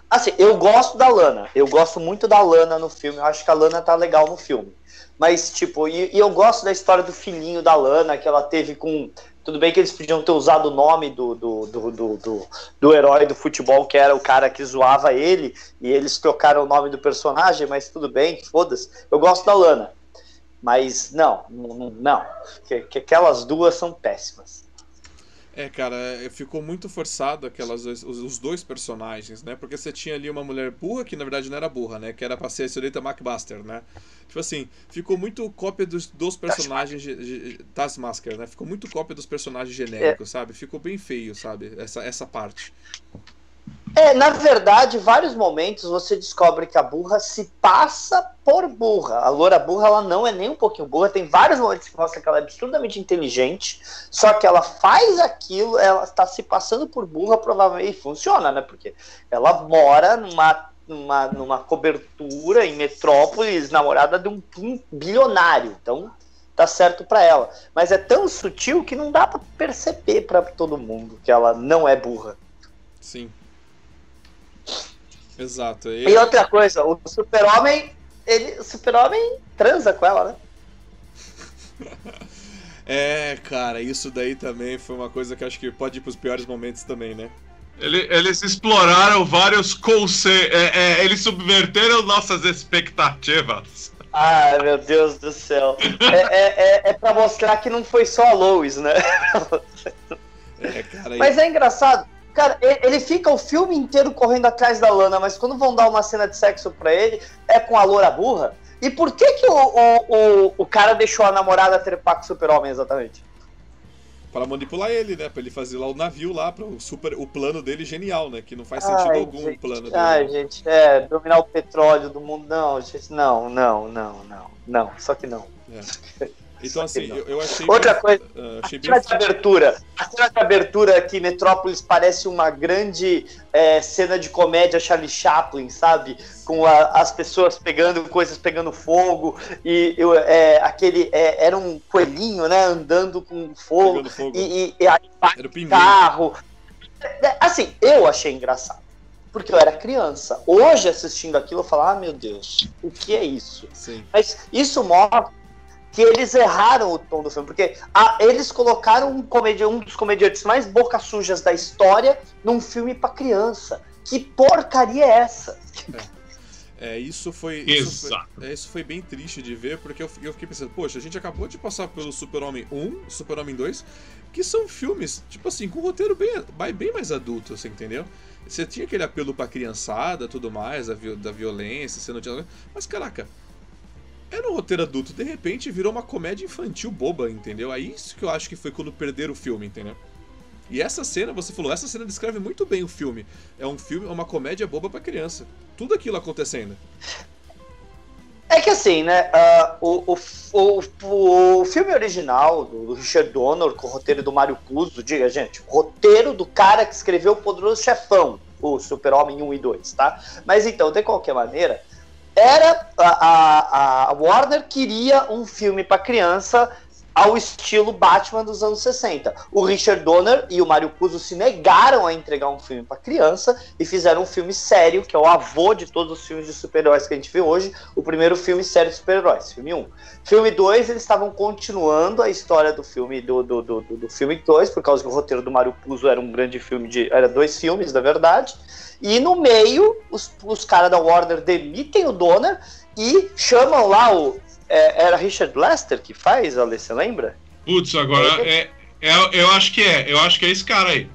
Assim, eu gosto da Lana. Eu gosto muito da Lana no filme. Eu acho que a Lana tá legal no filme. Mas, tipo, e, e eu gosto da história do filhinho da Lana que ela teve com. Tudo bem que eles podiam ter usado o nome do, do, do, do, do, do herói do futebol, que era o cara que zoava ele, e eles trocaram o nome do personagem, mas tudo bem, foda-se. Eu gosto da Lana. Mas não, não, não. Que, que aquelas duas são péssimas. É, cara, é, ficou muito forçado aquelas os, os, dois personagens, né? Porque você tinha ali uma mulher burra, que na verdade não era burra, né? Que era pra ser a senhorita McBuster, né? Tipo assim, ficou muito cópia dos, dos personagens. Taskmaster, né? Ficou muito cópia dos personagens genéricos, é. sabe? Ficou bem feio, sabe? Essa, essa parte. É, na verdade, vários momentos você descobre que a burra se passa por burra. A loura burra, ela não é nem um pouquinho burra. Tem vários momentos que mostra que ela é absurdamente inteligente, só que ela faz aquilo, ela está se passando por burra, provavelmente e funciona, né? Porque ela mora numa, numa, numa cobertura em metrópolis, namorada de um, bilionário. Então, tá certo para ela. Mas é tão sutil que não dá para perceber para todo mundo que ela não é burra. Sim. Exato. E, e outra coisa, o super-homem, ele, o super-homem transa com ela, né? é, cara, isso daí também foi uma coisa que acho que pode ir pros piores momentos também, né? Ele, eles exploraram vários conceitos, é, é, eles subverteram nossas expectativas. Ai, meu Deus do céu. É, é, é, é pra mostrar que não foi só a Lois, né? É, cara, Mas é engraçado, Cara, ele fica o filme inteiro correndo atrás da Lana, mas quando vão dar uma cena de sexo pra ele, é com a loura burra. E por que que o, o, o, o cara deixou a namorada trepar com o super-homem exatamente? Para manipular ele, né? Pra ele fazer lá o navio lá, para o super, o plano dele genial, né? Que não faz sentido Ai, algum gente, o plano dele. Ai, gente, é, dominar o petróleo do mundo. Não, gente, não, não, não, não, não, só que não. É. Então, assim, eu, eu, achei. Outra bem, coisa, uh, achei a cena bem... de abertura. A cena de abertura aqui, Metrópolis, parece uma grande é, cena de comédia Charlie Chaplin, sabe? Com a, as pessoas pegando coisas pegando fogo. E eu, é, aquele. É, era um coelhinho, né? Andando com fogo. fogo. E, e, e aí era o carro. É, assim, eu achei engraçado porque eu era criança. Hoje, assistindo aquilo, eu falo, ah, meu Deus, o que é isso? Sim. Mas isso mostra que eles erraram o tom do filme, porque a, eles colocaram um, comedi um dos comediantes mais boca sujas da história num filme para criança. Que porcaria é essa? É. é isso foi isso foi, é, isso foi, bem triste de ver, porque eu, eu fiquei pensando, poxa, a gente acabou de passar pelo Super-Homem 1, Super-Homem 2, que são filmes, tipo assim, com roteiro bem, bem mais adulto, você entendeu? Você tinha aquele apelo pra criançada, tudo mais, da, da violência, você não tinha... Mas, caraca, era um roteiro adulto, de repente virou uma comédia infantil boba, entendeu? É isso que eu acho que foi quando perderam o filme, entendeu? E essa cena, você falou, essa cena descreve muito bem o filme. É um filme, é uma comédia boba para criança. Tudo aquilo acontecendo. É que assim, né? Uh, o, o, o, o, filme original do Richard Donner, com o roteiro do Mário Puzo, diga, gente, roteiro do cara que escreveu o Poderoso Chefão, o Super-Homem 1 e 2, tá? Mas então, de qualquer maneira, era a, a, a Warner queria um filme para criança ao estilo Batman dos anos 60. O Richard Donner e o Mario Puzo se negaram a entregar um filme para criança e fizeram um filme sério, que é o avô de todos os filmes de super-heróis que a gente vê hoje, o primeiro filme sério de super-heróis, filme 1. Filme 2, eles estavam continuando a história do filme do, do, do, do, filme 2, por causa que o roteiro do Mario Puzo era um grande filme de. era dois filmes, na verdade. E no meio, os, os caras da Warner demitem o Donner e chamam lá o. É, era Richard Lester que faz, Ale, lembra? Putz, agora é, é, eu acho que é. Eu acho que é esse cara aí.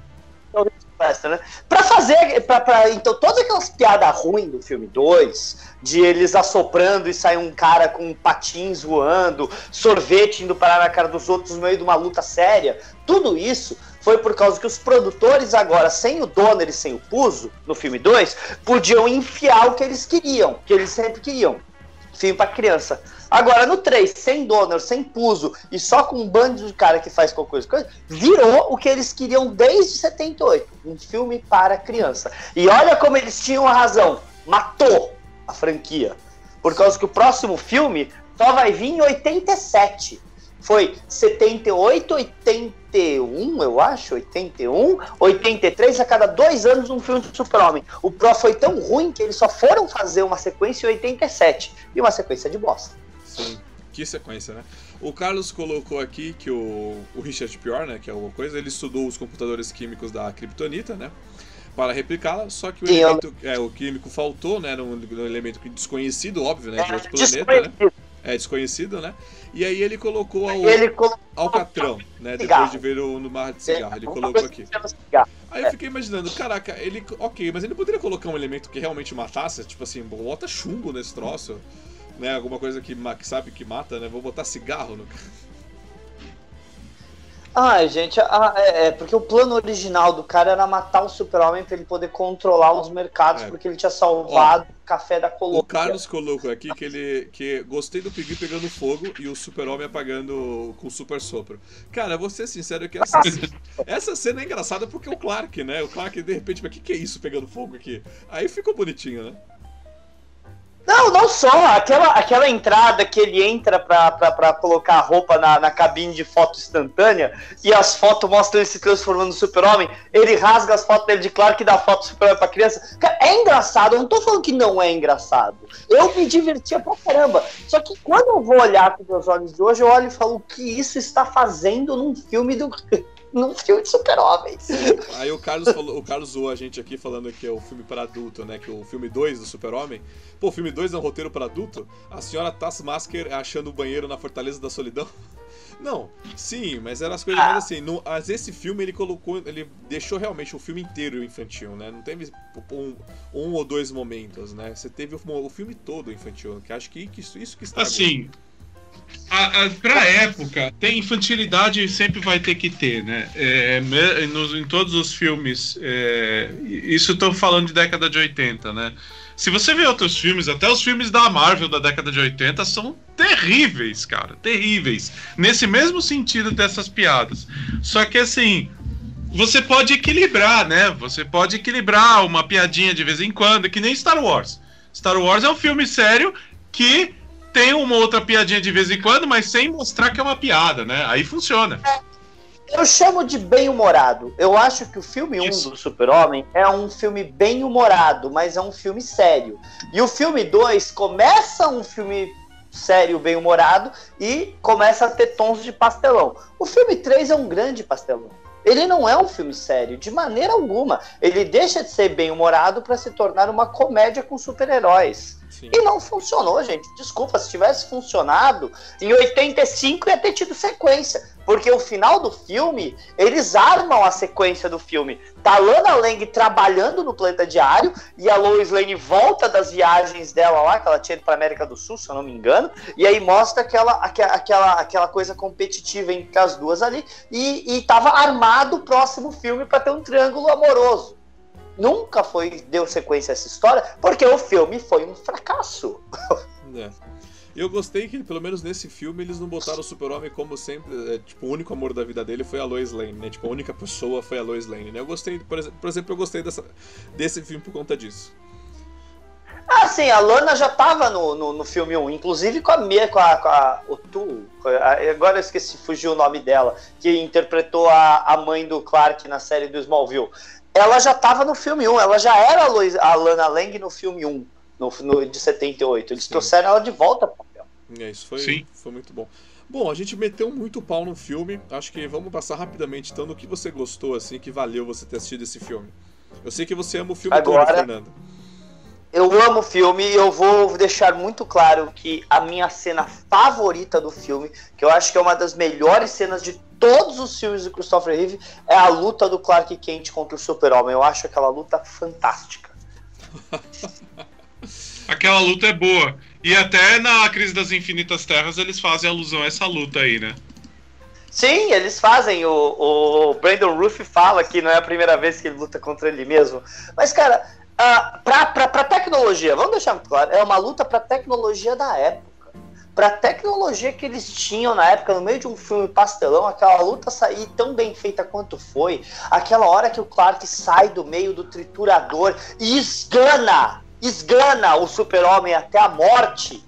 Western, né? Pra fazer. Pra, pra, então, todas aquelas piadas ruins do filme 2, de eles assoprando e sair um cara com patins voando, sorvete indo parar na cara dos outros no meio de uma luta séria, tudo isso foi por causa que os produtores agora, sem o Donner e sem o Puzo, no filme 2, podiam enfiar o que eles queriam, que eles sempre queriam. Filme para criança. Agora, no 3, sem Donner, sem Puzo e só com um bando de cara que faz qualquer coisa, virou o que eles queriam desde 78. Um filme para criança. E olha como eles tinham a razão. Matou a franquia. Por causa que o próximo filme só vai vir em 87. Foi 78, 81, eu acho, 81, 83, a cada dois anos um filme de Super-Homem. O Pro foi tão ruim que eles só foram fazer uma sequência em 87 e uma sequência de bosta. Sim, que sequência, né? O Carlos colocou aqui que o, o Richard Pior, né, que é alguma coisa, ele estudou os computadores químicos da Kryptonita, né? Para replicá-la, só que o elemento é, o químico faltou, né? Era um, um elemento desconhecido, óbvio, né? De outro planeta, né? É desconhecido, né? E aí ele colocou ao, Ele colocou Alcatrão, né? Depois de ver o no mar de cigarro. Ele uma colocou aqui. Aí eu fiquei imaginando, caraca, ele. Ok, mas ele poderia colocar um elemento que realmente matasse, tipo assim, bota chumbo nesse troço, né? Alguma coisa que, que sabe que mata, né? Vou botar cigarro no. Ai, gente, ah, é, é, porque o plano original do cara era matar o super-homem pra ele poder controlar os mercados, É. porque ele tinha salvado o café da Colômbia. O Carlos colocou aqui que ele. que gostei do Piggy pegando fogo e o super-homem apagando com super sopro. Cara, vou ser sincero que essa, essa cena é engraçada porque o Clark, né? O Clark de repente, mas o que, que é isso pegando fogo aqui? Aí ficou bonitinho, né? Não, não só. Aquela, aquela entrada que ele entra pra, pra, pra colocar a roupa na, na cabine de foto instantânea e as fotos mostram ele se transformando no super-homem. Ele rasga as fotos dele de claro que dá foto super-homem pra criança. É engraçado. Eu não tô falando que não é engraçado. Eu me divertia pra caramba. Só que quando eu vou olhar com meus olhos de hoje, eu olho e falo o que isso está fazendo num filme do. num filme de super-homem. Aí o Carlos falou, o Carlos zoou a gente aqui falando que é o filme para adulto, né? Que o filme 2 do Super-Homem. Pô, o filme 2 é um roteiro para adulto? A senhora Taskmaster achando o banheiro na Fortaleza da Solidão? Não, sim, mas eram as coisas mais assim. No, mas esse filme ele colocou, ele deixou realmente o filme inteiro infantil, né? Não teve um, um ou dois momentos, né? Você teve o, o filme todo infantil, que acho que isso, isso que está Assim, a, a, pra época, tem infantilidade sempre vai ter que ter, né? É, me- nos- em todos os filmes, é, isso tô falando de década de 80, né? Se você vê outros filmes, até os filmes da Marvel da década de 80 são terríveis, cara, terríveis. Nesse mesmo sentido dessas piadas. Só que assim, você pode equilibrar, né? Você pode equilibrar uma piadinha de vez em quando, que nem Star Wars. Star Wars é um filme sério que tem uma outra piadinha de vez em quando, mas sem mostrar que é uma piada, né? Aí funciona. Eu chamo de bem-humorado. Eu acho que o filme 1 Isso. do Super-Homem é um filme bem-humorado, mas é um filme sério. E o filme 2 começa um filme sério, bem-humorado, e começa a ter tons de pastelão. O filme 3 é um grande pastelão. Ele não é um filme sério, de maneira alguma. Ele deixa de ser bem-humorado para se tornar uma comédia com super-heróis. E não funcionou, gente. Desculpa, se tivesse funcionado, em 85 ia ter tido sequência. Porque o final do filme, eles armam a sequência do filme. Tá Lana Lang trabalhando no planeta diário e a Lois Lane volta das viagens dela lá, que ela tinha ido pra América do Sul, se eu não me engano. E aí mostra aquela, aque- aquela, aquela coisa competitiva entre as duas ali. E, e tava armado o próximo filme para ter um triângulo amoroso. Nunca foi deu sequência a essa história, porque o filme foi um fracasso. É. Eu gostei que, pelo menos nesse filme, eles não botaram o Super-Homem como sempre. é, tipo, o único amor da vida dele foi a Lois Lane, né? Tipo, a única pessoa foi a Lois Lane, né? Eu gostei, por exemplo, eu gostei dessa, desse filme por conta disso. Ah, sim, a Lana já tava no, no, no filme 1, inclusive com a Mia, com a, com a com a- agora eu esqueci, fugiu o nome dela, que interpretou a, a mãe do Clark na série do Smallville. Ela já tava no filme 1, ela já era a, Lois, a Lana Lang no filme 1, no, no, de 78. Eles Sim. trouxeram ela de volta papel. É, isso foi, Sim. foi muito bom. Bom, a gente meteu muito pau no filme. Acho que vamos passar rapidamente, então, no que você gostou, assim, que valeu você ter assistido esse filme. Eu sei que você ama o filme Agora- todo, Fernando. eu amo o filme e eu vou deixar muito claro que a minha cena favorita do filme, que eu acho que é uma das melhores cenas de todos os filmes do Christopher Reeve, é a luta do Clark Kent contra o Super-Homem. Eu acho aquela luta fantástica. aquela luta é boa. E até na Crise das Infinitas Terras eles fazem alusão a essa luta aí, né? Sim, eles fazem. O, o Brandon Ruff fala que não é a primeira vez que ele luta contra ele mesmo. Mas, cara, uh, pra, pra, pra tecnologia, vamos deixar muito claro, é uma luta pra tecnologia da época. Pra tecnologia que eles tinham na época, no meio de um filme pastelão, aquela luta sair tão bem feita quanto foi, aquela hora que o Clark sai do meio do triturador e esgana esgana o super-homem até a morte.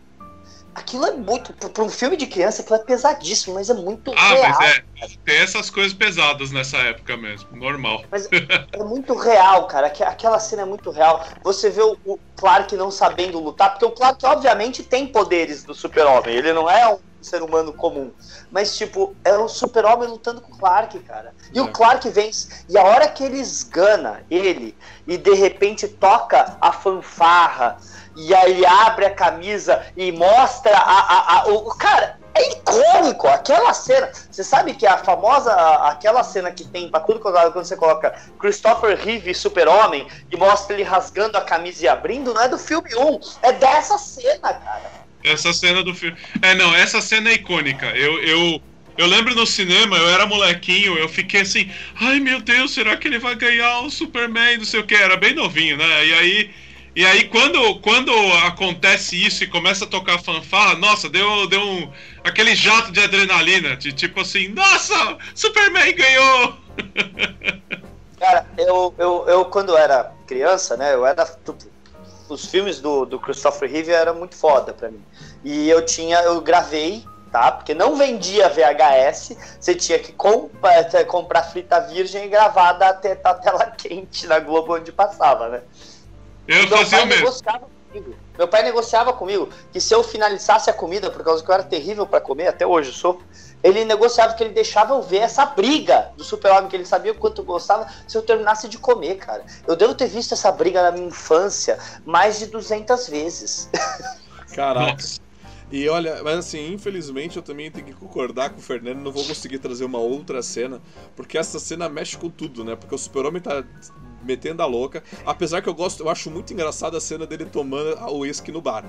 Aquilo é muito. Para um filme de criança, aquilo é pesadíssimo, mas é muito ah, real. Mas é, tem essas coisas pesadas nessa época mesmo, normal. Mas é muito real, cara. Aquela cena é muito real. Você vê o Clark não sabendo lutar, porque o Clark, obviamente, tem poderes do super-homem. Ele não é um ser humano comum. Mas, tipo, é o super-homem lutando com o Clark, cara. E é. o Clark vence. E a hora que ele esgana ele e de repente toca a fanfarra e aí abre a camisa e mostra a, a, a o cara é icônico aquela cena. Você sabe que a famosa aquela cena que tem para tudo quando você coloca Christopher Reeve Super-Homem e mostra ele rasgando a camisa e abrindo, não é do filme 1, é dessa cena, cara. Essa cena do filme. É, não, essa cena é icônica. Eu, eu, eu lembro no cinema, eu era molequinho, eu fiquei assim, ai meu Deus, será que ele vai ganhar o Superman? Não sei o que, era bem novinho, né? E aí. E aí, quando, quando acontece isso e começa a tocar fanfarra, nossa, deu, deu um, aquele jato de adrenalina, de tipo assim, nossa, Superman ganhou! Cara, eu, eu, eu quando era criança, né, eu era os filmes do, do Christopher Reeve eram muito foda pra mim. E eu tinha, eu gravei, tá? Porque não vendia VHS, você tinha que comprar, eh, comprar fita virgem e gravar até a tela quente na Globo onde passava, né? Eu Meu fazia mesmo. Comigo. Meu pai negociava comigo que se eu finalizasse a comida, por causa que eu era terrível para comer, até hoje eu sou, ele negociava que ele deixava eu ver essa briga do super-homem, que ele sabia o quanto eu gostava, se eu terminasse de comer, cara. Eu devo ter visto essa briga na minha infância mais de 200 vezes. Caraca. E olha, mas assim, infelizmente eu também tenho que concordar com o Fernando, não vou conseguir trazer uma outra cena, porque essa cena mexe com tudo, né? Porque o super-homem tá metendo a louca, apesar que eu gosto, eu acho muito engraçada a cena dele tomando o uísque no bar,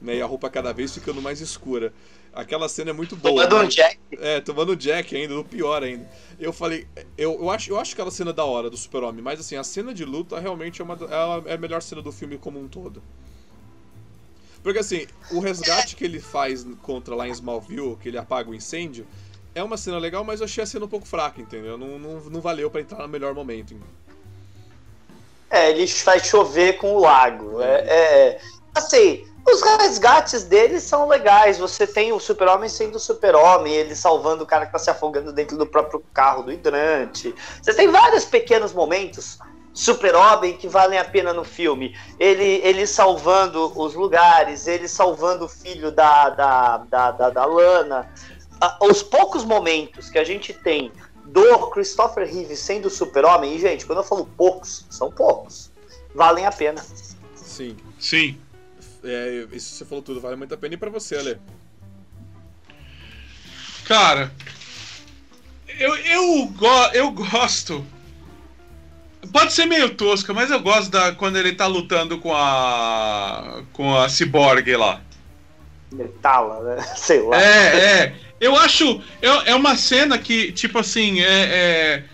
né? E a roupa cada vez ficando mais escura. Aquela cena é muito boa. Tomando um Jack. É, tomando Jack ainda, o pior ainda. Eu falei, eu, eu, acho, eu acho aquela cena da hora do Super-Homem, mas assim, a cena de luta realmente é, uma, é a melhor cena do filme como um todo. Porque assim, o resgate que ele faz contra lá em Smallville, que ele apaga o incêndio, é uma cena legal, mas eu achei a cena um pouco fraca, entendeu? Não, não, não valeu para entrar no melhor momento. É, ele faz chover com o lago. É, é, assim, os resgates dele são legais. Você tem o super-homem sendo o super-homem, ele salvando o cara que tá se afogando dentro do próprio carro do hidrante. Você tem vários pequenos momentos super-homem que valem a pena no filme. Ele, ele salvando os lugares, ele salvando o filho da, da, da, da, da Lana. os poucos momentos que a gente tem do Christopher Reeve sendo super-homem, e gente, quando eu falo poucos, são poucos, valem a pena. Sim. Sim. É, isso você falou tudo, vale muito a pena. E pra você, Ale? Cara, eu, eu, go eu gosto Pode ser meio tosca, mas eu gosto da quando ele tá lutando com a. com a Cyborg lá. Metala, né? Sei lá. É, é. Eu acho. É, é uma cena que, tipo assim, é, é.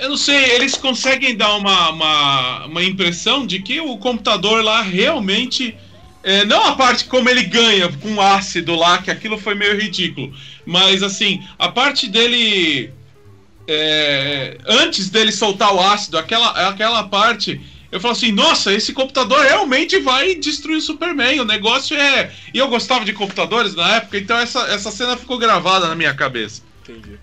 Eu não sei, eles conseguem dar uma, uma, uma impressão de que o computador lá realmente. É, não a parte como ele ganha com ácido lá, que aquilo foi meio ridículo. Mas assim, a parte dele é, antes dele soltar o ácido, aquela, aquela parte, eu falo assim, nossa, esse computador realmente vai destruir o Superman. O negócio é. E eu gostava de computadores na época, então essa, essa cena ficou gravada na minha cabeça. Entendi.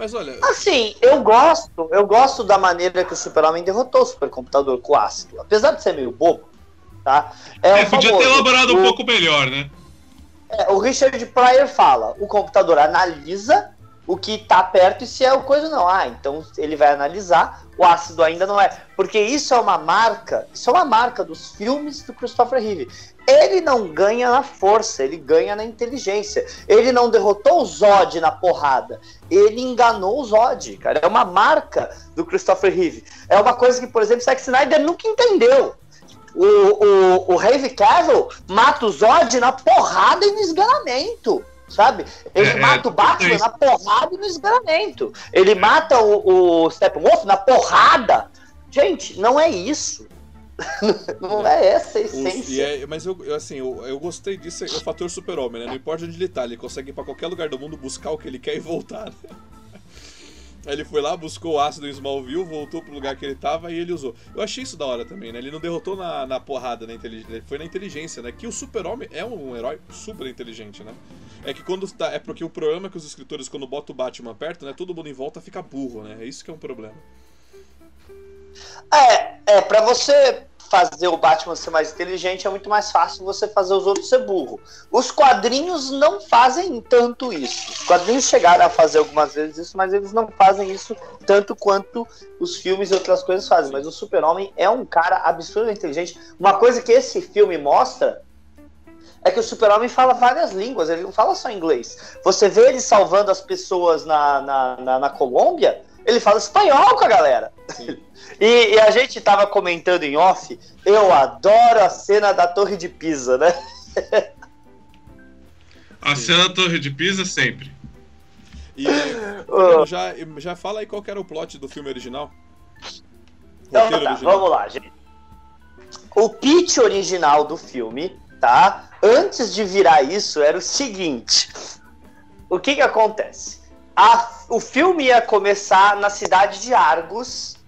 Mas olha. Assim, eu gosto, eu gosto da maneira que o Superman derrotou o supercomputador com ácido. Apesar de ser meio bobo, tá? É, é podia ter elaborado o, um pouco melhor, né? É, o Richard Pryor fala: o computador analisa o que tá perto e se é o coisa não. Ah, então ele vai analisar, o ácido ainda não é. Porque isso é uma marca, isso é uma marca dos filmes do Christopher Reeve. Ele não ganha na força, ele ganha na inteligência. Ele não derrotou o Zod na porrada. Ele enganou o Zod, cara. É uma marca do Christopher Reeve. É uma coisa que, por exemplo, Zack Snyder nunca entendeu. O, o, o Cavill mata o Zod na porrada e no esganamento sabe? Ele é, mata o Batman é na porrada e no esganamento. Ele mata o, o Steppenwolf na porrada. Gente, não é isso. não é essa a essência. É, mas eu, assim, eu, eu gostei disso, é o fator super-homem, né? Não importa onde ele tá, ele consegue ir pra qualquer lugar do mundo buscar o que ele quer e voltar. Né? Ele foi lá, buscou o ácido em Smallville, voltou pro lugar que ele tava e ele usou. Eu achei isso da hora também, né? Ele não derrotou na, na porrada, na inteligência, foi na inteligência, né? Que o super-homem é um herói super inteligente, né? É que quando tá. É porque o problema é que os escritores, quando botam o Batman perto, né? Todo mundo em volta fica burro, né? É isso que é um problema. É, é, pra você fazer o Batman ser mais inteligente, é muito mais fácil você fazer os outros ser burro. Os quadrinhos não fazem tanto isso. Os quadrinhos chegaram a fazer algumas vezes isso, mas eles não fazem isso tanto quanto os filmes e outras coisas fazem. Mas o Super-Homem é um cara absurdamente inteligente. Uma coisa que esse filme mostra é que o super-homem fala várias línguas, ele não fala só inglês. Você vê ele salvando as pessoas na, na, na, na Colômbia, ele fala espanhol com a galera. E, e, a gente tava comentando em off, eu adoro a cena da Torre de Pisa, né? a cena da Torre de Pisa sempre. E já, já fala aí qual era o plot do filme original. Então, tá, original. vamos lá, gente. O pitch original do filme, tá? Antes de virar isso, era o seguinte: o que que acontece? A, o filme ia começar na cidade de Argos,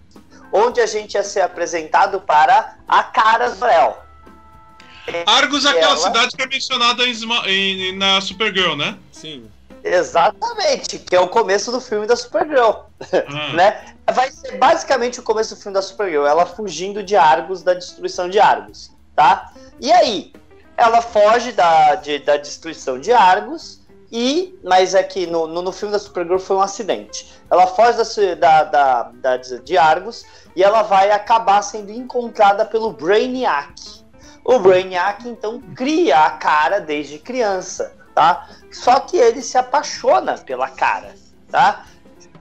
onde a gente ia ser apresentado para a Cara Zorel. Argos é aquela cidade que é mencionada em, em, na Supergirl, né? Sim. Exatamente, que é o começo do filme da Supergirl. Ah. né? Vai ser basicamente o começo do filme da Supergirl, ela fugindo de Argos, da destruição de Argos, tá? E aí, ela foge da, de, da destruição de Argos e, mas aqui é no, no, no, filme da Supergirl foi um acidente. Ela foge da, da, da, de Argos e ela vai acabar sendo encontrada pelo Brainiac. O Brainiac então cria a cara desde criança, tá? Só que ele se apaixona pela cara, tá?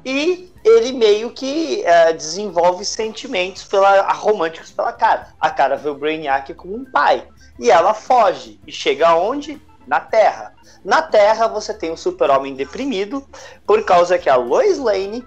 E ele meio que uh, desenvolve sentimentos pela, românticos pela cara. A cara vê o Brainiac como um pai. E ela foge. E chega aonde? Na Terra. Na Terra, você tem o super-homem deprimido, por causa que a Lois Lane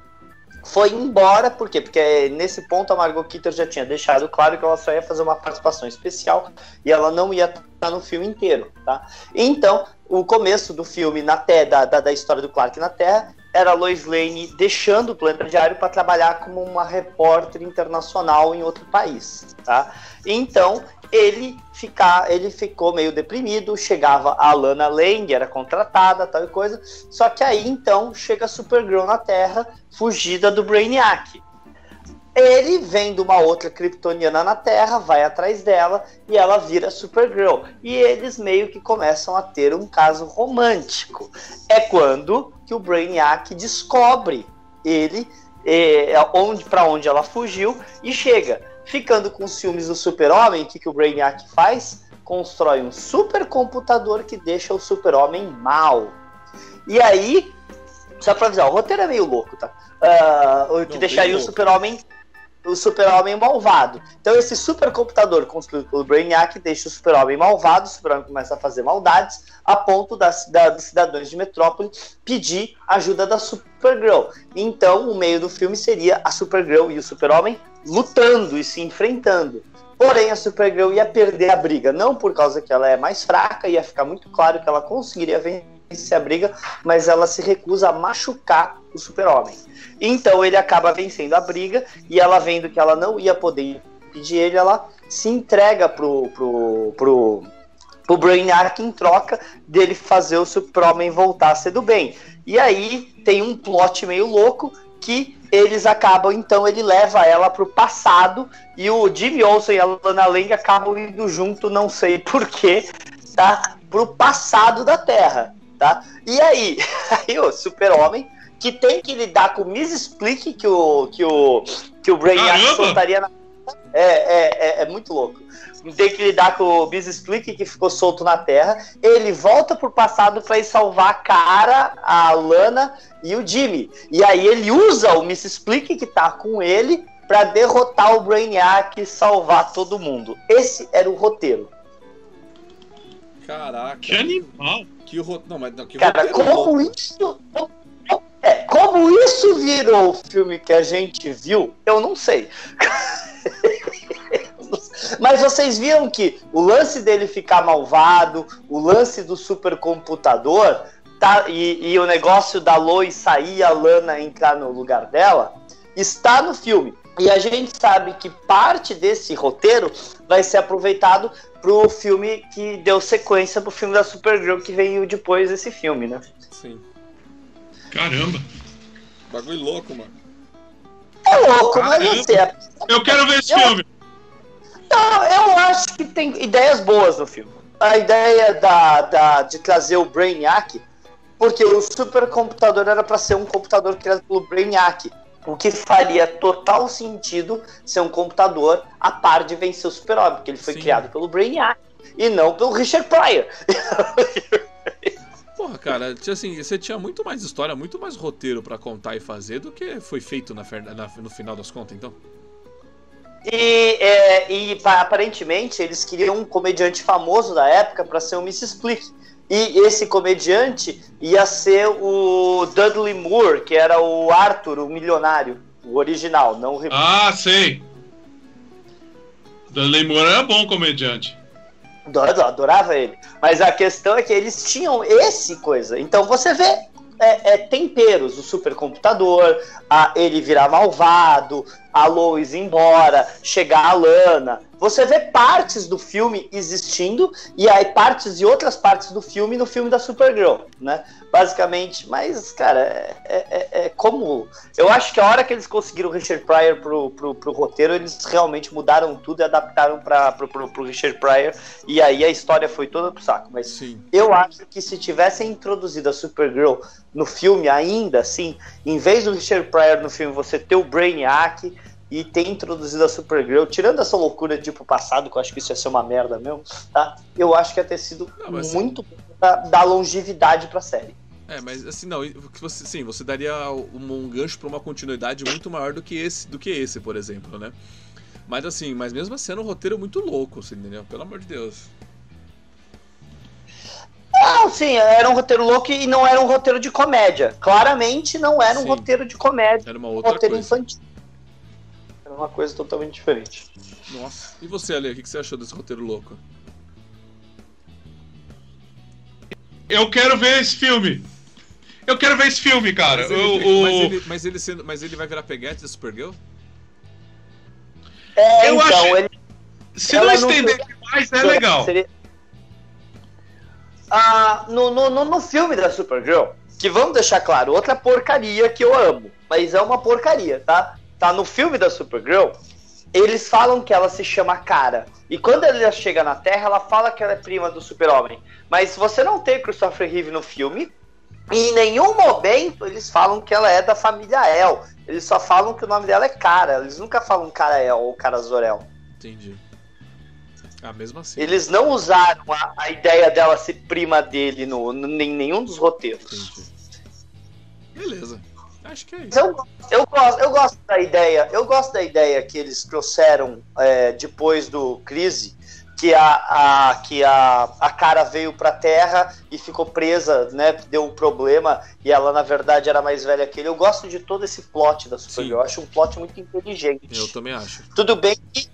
foi embora, por quê? Porque nesse ponto a Margot Kidder já tinha deixado claro que ela só ia fazer uma participação especial e ela não ia estar no filme inteiro, tá? Então, o começo do filme na terra, da, da, da história do Clark na Terra era a Lois Lane deixando o Planeta Diário para trabalhar como uma repórter internacional em outro país, tá? Então, ele ficar, ele ficou meio deprimido, chegava a Lana Lang, era contratada, tal e coisa. Só que aí então chega a Supergirl na Terra, fugida do Brainiac. Ele vem de uma outra kryptoniana na Terra, vai atrás dela e ela vira Supergirl. E eles meio que começam a ter um caso romântico. É quando que o Brainiac descobre ele é, onde para onde ela fugiu e chega Ficando com os filmes do Super-Homem, o que, que o Brainiac faz? Constrói um supercomputador que deixa o Super-Homem mal. E aí, só pra avisar, o roteiro é meio louco, tá? Uh, que Não, deixaria o Super-Homem o super-homem malvado. Então esse supercomputador construído pelo Brainiac deixa o super-homem malvado, o super-homem começa a fazer maldades, a ponto das, da, dos cidadãos de Metrópole pedir ajuda da Supergirl. Então o meio do filme seria a Supergirl e o super-homem lutando e se enfrentando. Porém, a Supergirl ia perder a briga, não por causa que ela é mais fraca, ia ficar muito claro que ela conseguiria vencer a briga, mas ela se recusa a machucar o Super-Homem. Então ele acaba vencendo a briga e ela vendo que ela não ia poder impedir ele, ela se entrega pro, pro, pro, pro Brainiac em troca dele fazer o Super-Homem voltar a ser do bem. E aí tem um plot meio louco que eles acabam, então ele leva ela pro passado e o Jimmy Olsen e a Lana Lang acabam indo junto, não sei porquê, tá? Pro passado da Terra, tá? E aí, aí o super-homem que tem que lidar com o Explique que o, que o, que o Brainiac soltaria na. É, é, é, é muito louco tem que lidar com o Biz Explique que ficou solto na Terra. Ele volta pro passado para ir salvar a Cara, a Lana e o Jimmy. E aí ele usa o Miss Explique que tá com ele para derrotar o Brainiac e salvar todo mundo. Esse era o roteiro. Caraca. Que animal. Que ro... não, mas não, que Cara, como isso. É, como isso virou o filme que a gente viu, eu não sei. Mas vocês viram que o lance dele ficar malvado, o lance do supercomputador, tá, e, e o negócio da Lois sair, a Lana entrar no lugar dela, está no filme. E a gente sabe que parte desse roteiro vai ser aproveitado pro filme que deu sequência pro filme da Supergirl que veio depois desse filme, né? Sim. Caramba. Bagulho louco, mano. É louco, mas Caramba. você. é- Eu quero ver esse Eu- filme. Não, eu acho que tem ideias boas no filme. A ideia da, da, de trazer o Brainiac, porque o supercomputador era para ser um computador criado pelo Brainiac. O que faria total sentido ser um computador a par de vencer o Super-Homem, porque ele foi Sim. criado pelo Brainiac e não pelo Richard Pryor. Porra, cara, assim, você tinha muito mais história, muito mais roteiro pra contar e fazer do que foi feito na, na- no final das contas, então. E, é, e pa- aparentemente eles queriam um comediante famoso da época para ser o Miss Split. E esse comediante ia ser o Dudley Moore, que era o Arthur, o milionário, o original, não o remake. Ah, sei. Dudley Moore era bom comediante. Adoro- adorava ele. Mas a questão é que eles tinham esse coisa. Então você vê é, é, temperos, o supercomputador, a, ele virar malvado, a Lois ir embora, chegar a Lana. Você vê partes do filme existindo e aí partes e outras partes do filme no filme da Supergirl, né? Basicamente, mas, cara, é, é- é como. Eu acho que a hora que eles conseguiram o Richard Pryor pro, pro, pro roteiro, eles realmente mudaram tudo e adaptaram pra, pro, pro, pro Richard Pryor. E aí a história foi toda pro saco. Mas Sim. eu acho que se tivessem introduzido a Supergirl no filme ainda, assim, em vez do Richard Pryor no filme, você ter o Brainiac e ter introduzido a Supergirl, tirando essa loucura de ir pro passado, que eu acho que isso ia ser uma merda mesmo, tá? Eu acho que ia ter sido Não, mas- muito bom da, da longevidade pra série. É, mas assim, não, você, sim, você daria um, um gancho pra uma continuidade muito maior do que esse, do que esse, por exemplo, né? Mas assim, mas mesmo assim era um roteiro muito louco, você entendeu? Pelo amor de Deus. Não, sim, era um roteiro louco e não era um roteiro de comédia. Claramente não era um Sim. roteiro de comédia, Era uma um outra roteiro coisa. infantil. Era uma coisa totalmente diferente. Nossa. E você, Ale, o que você achou desse roteiro louco? Eu quero ver esse filme. Eu quero ver esse filme, cara. Mas O- ele, o- mas ele, mas ele sendo- mas ele vai virar peguete da Supergirl? É, Eu então, acho- ele Se ela não não- estender demais, é legal. Seria- Ah, no, no, no, no filme da Supergirl, que vamos deixar claro, outra porcaria que eu amo, mas é uma porcaria, tá? Tá no filme da Supergirl, eles falam que ela se chama Cara. E quando ela chega na Terra, ela fala que ela é prima do Super-Homem. Mas você não tem Christopher Reeve no filme. E em nenhum momento eles falam que ela é da família El. Eles só falam que o nome dela é Cara. Eles nunca falam Cara El ou Cara Zorel. Entendi. Ah, mesmo assim. Eles não usaram a, a ideia dela ser prima dele no, no- em nenhum dos roteiros. Entendi. Beleza. Acho que é isso. Eu, eu, gosto, eu gosto da ideia. Eu gosto da ideia que eles trouxeram é, depois do crise, que a, a, que a, a cara veio pra Terra e ficou presa, né? Deu um problema e ela na verdade era mais velha que ele. Eu gosto de todo esse plot da Supergirl. Eu acho um plot muito inteligente. Eu também acho. Tudo bem que.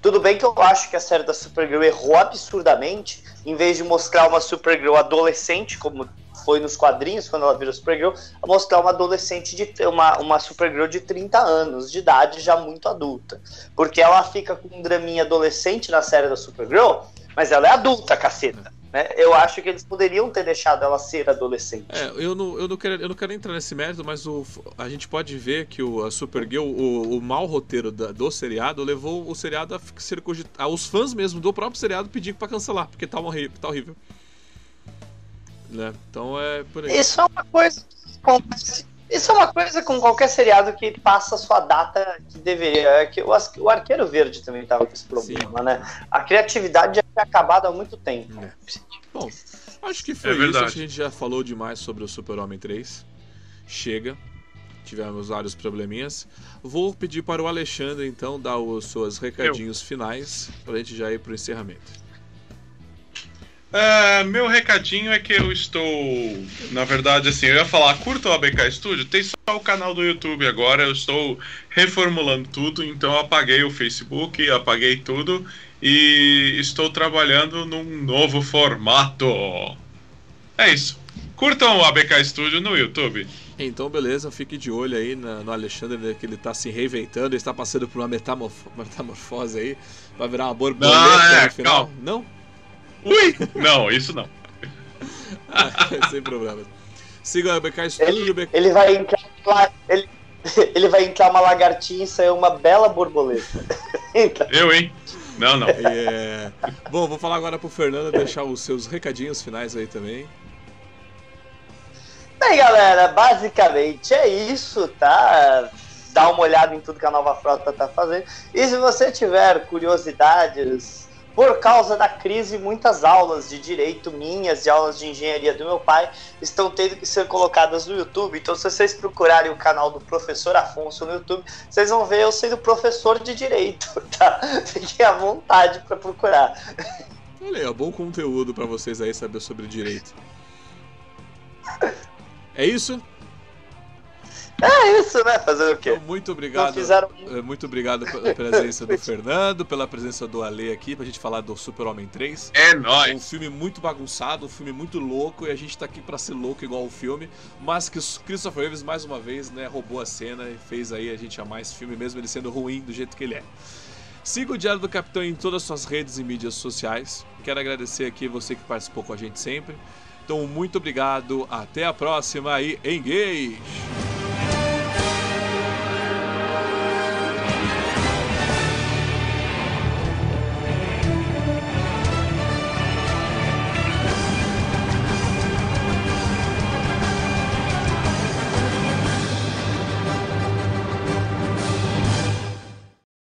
Tudo bem que eu acho que a série da Supergirl errou absurdamente, em vez de mostrar uma Supergirl adolescente, como foi nos quadrinhos, quando ela virou Supergirl, a mostrar uma adolescente de uma, uma Supergirl de 30 anos de idade, já muito adulta. Porque ela fica com um draminha adolescente na série da Supergirl, mas ela é adulta, caceta. Né? Eu acho que eles poderiam ter deixado ela ser adolescente. É, eu não, eu não, quero, eu não quero entrar nesse mérito, mas o, a gente pode ver que o, a Supergirl, o, o mau roteiro da- do seriado, levou o seriado a ser cogitado. Os fãs mesmo do próprio seriado pediram pra cancelar, porque tá horrível. Tá horrível. Né? Então é por aí. Isso é uma coisa. Isso é uma coisa com qualquer seriado que passa a sua data que deveria. É que o Arqueiro Verde também tava com esse problema, Sim. né? A criatividade já tinha acabado há muito tempo. É. Bom, acho que foi é isso. Acho que a gente já falou demais sobre o Super-Homem 3. Chega. Tivemos vários probleminhas. Vou pedir para o Alexandre, então, dar os seus recadinhos Eu. finais para a gente já ir para o encerramento. Uh, meu recadinho é que eu estou. Na verdade, assim, eu ia falar, curta o ABK Studio, tem só o canal do YouTube agora, eu estou reformulando tudo, então apaguei o Facebook, apaguei tudo e estou trabalhando num novo formato. É isso. Curtam o ABK Studio no YouTube. Então, beleza, fique de olho aí no Alexandre, né, que ele está se reinventando, ele está passando por uma metamorf metamorfose aí, vai virar uma borboleta não, é, no final. Calma. Não? Ui! Não, isso não. sem problema. Siga o BK Studio. Ele, ele vai entrar. Ele, ele vai entrar uma lagartinha e sair uma bela borboleta. então. Eu, hein? Não, não. É... Bom, vou falar agora pro Fernando deixar os seus recadinhos finais aí também. Bem, galera, basicamente é isso, tá? Dá uma olhada em tudo que a Nova Frota tá fazendo. E se você tiver curiosidades por causa da crise, muitas aulas de direito minhas e aulas de engenharia do meu pai estão tendo que ser colocadas no YouTube. Então, se vocês procurarem o canal do professor Afonso no YouTube, vocês vão ver eu sendo professor de direito, tá? Fiquem à vontade para procurar. Olha, é bom conteúdo para vocês aí saber sobre direito. É isso? É isso, né? Fazer o quê? Então, muito obrigado. Fizeram... É, muito obrigado pela presença do Fernando, pela presença do Ale aqui pra gente falar do Super-Homem 3. É nóis! Um filme muito bagunçado, um filme muito louco, e a gente tá aqui pra ser louco igual o filme, mas que o Christopher Reeves, mais uma vez, né, roubou a cena e fez aí a gente amar esse filme, mesmo ele sendo ruim do jeito que ele é. Siga o Diário do Capitão em todas as suas redes e mídias sociais. Quero agradecer aqui você que participou com a gente sempre. Então, muito obrigado, até a próxima e engage!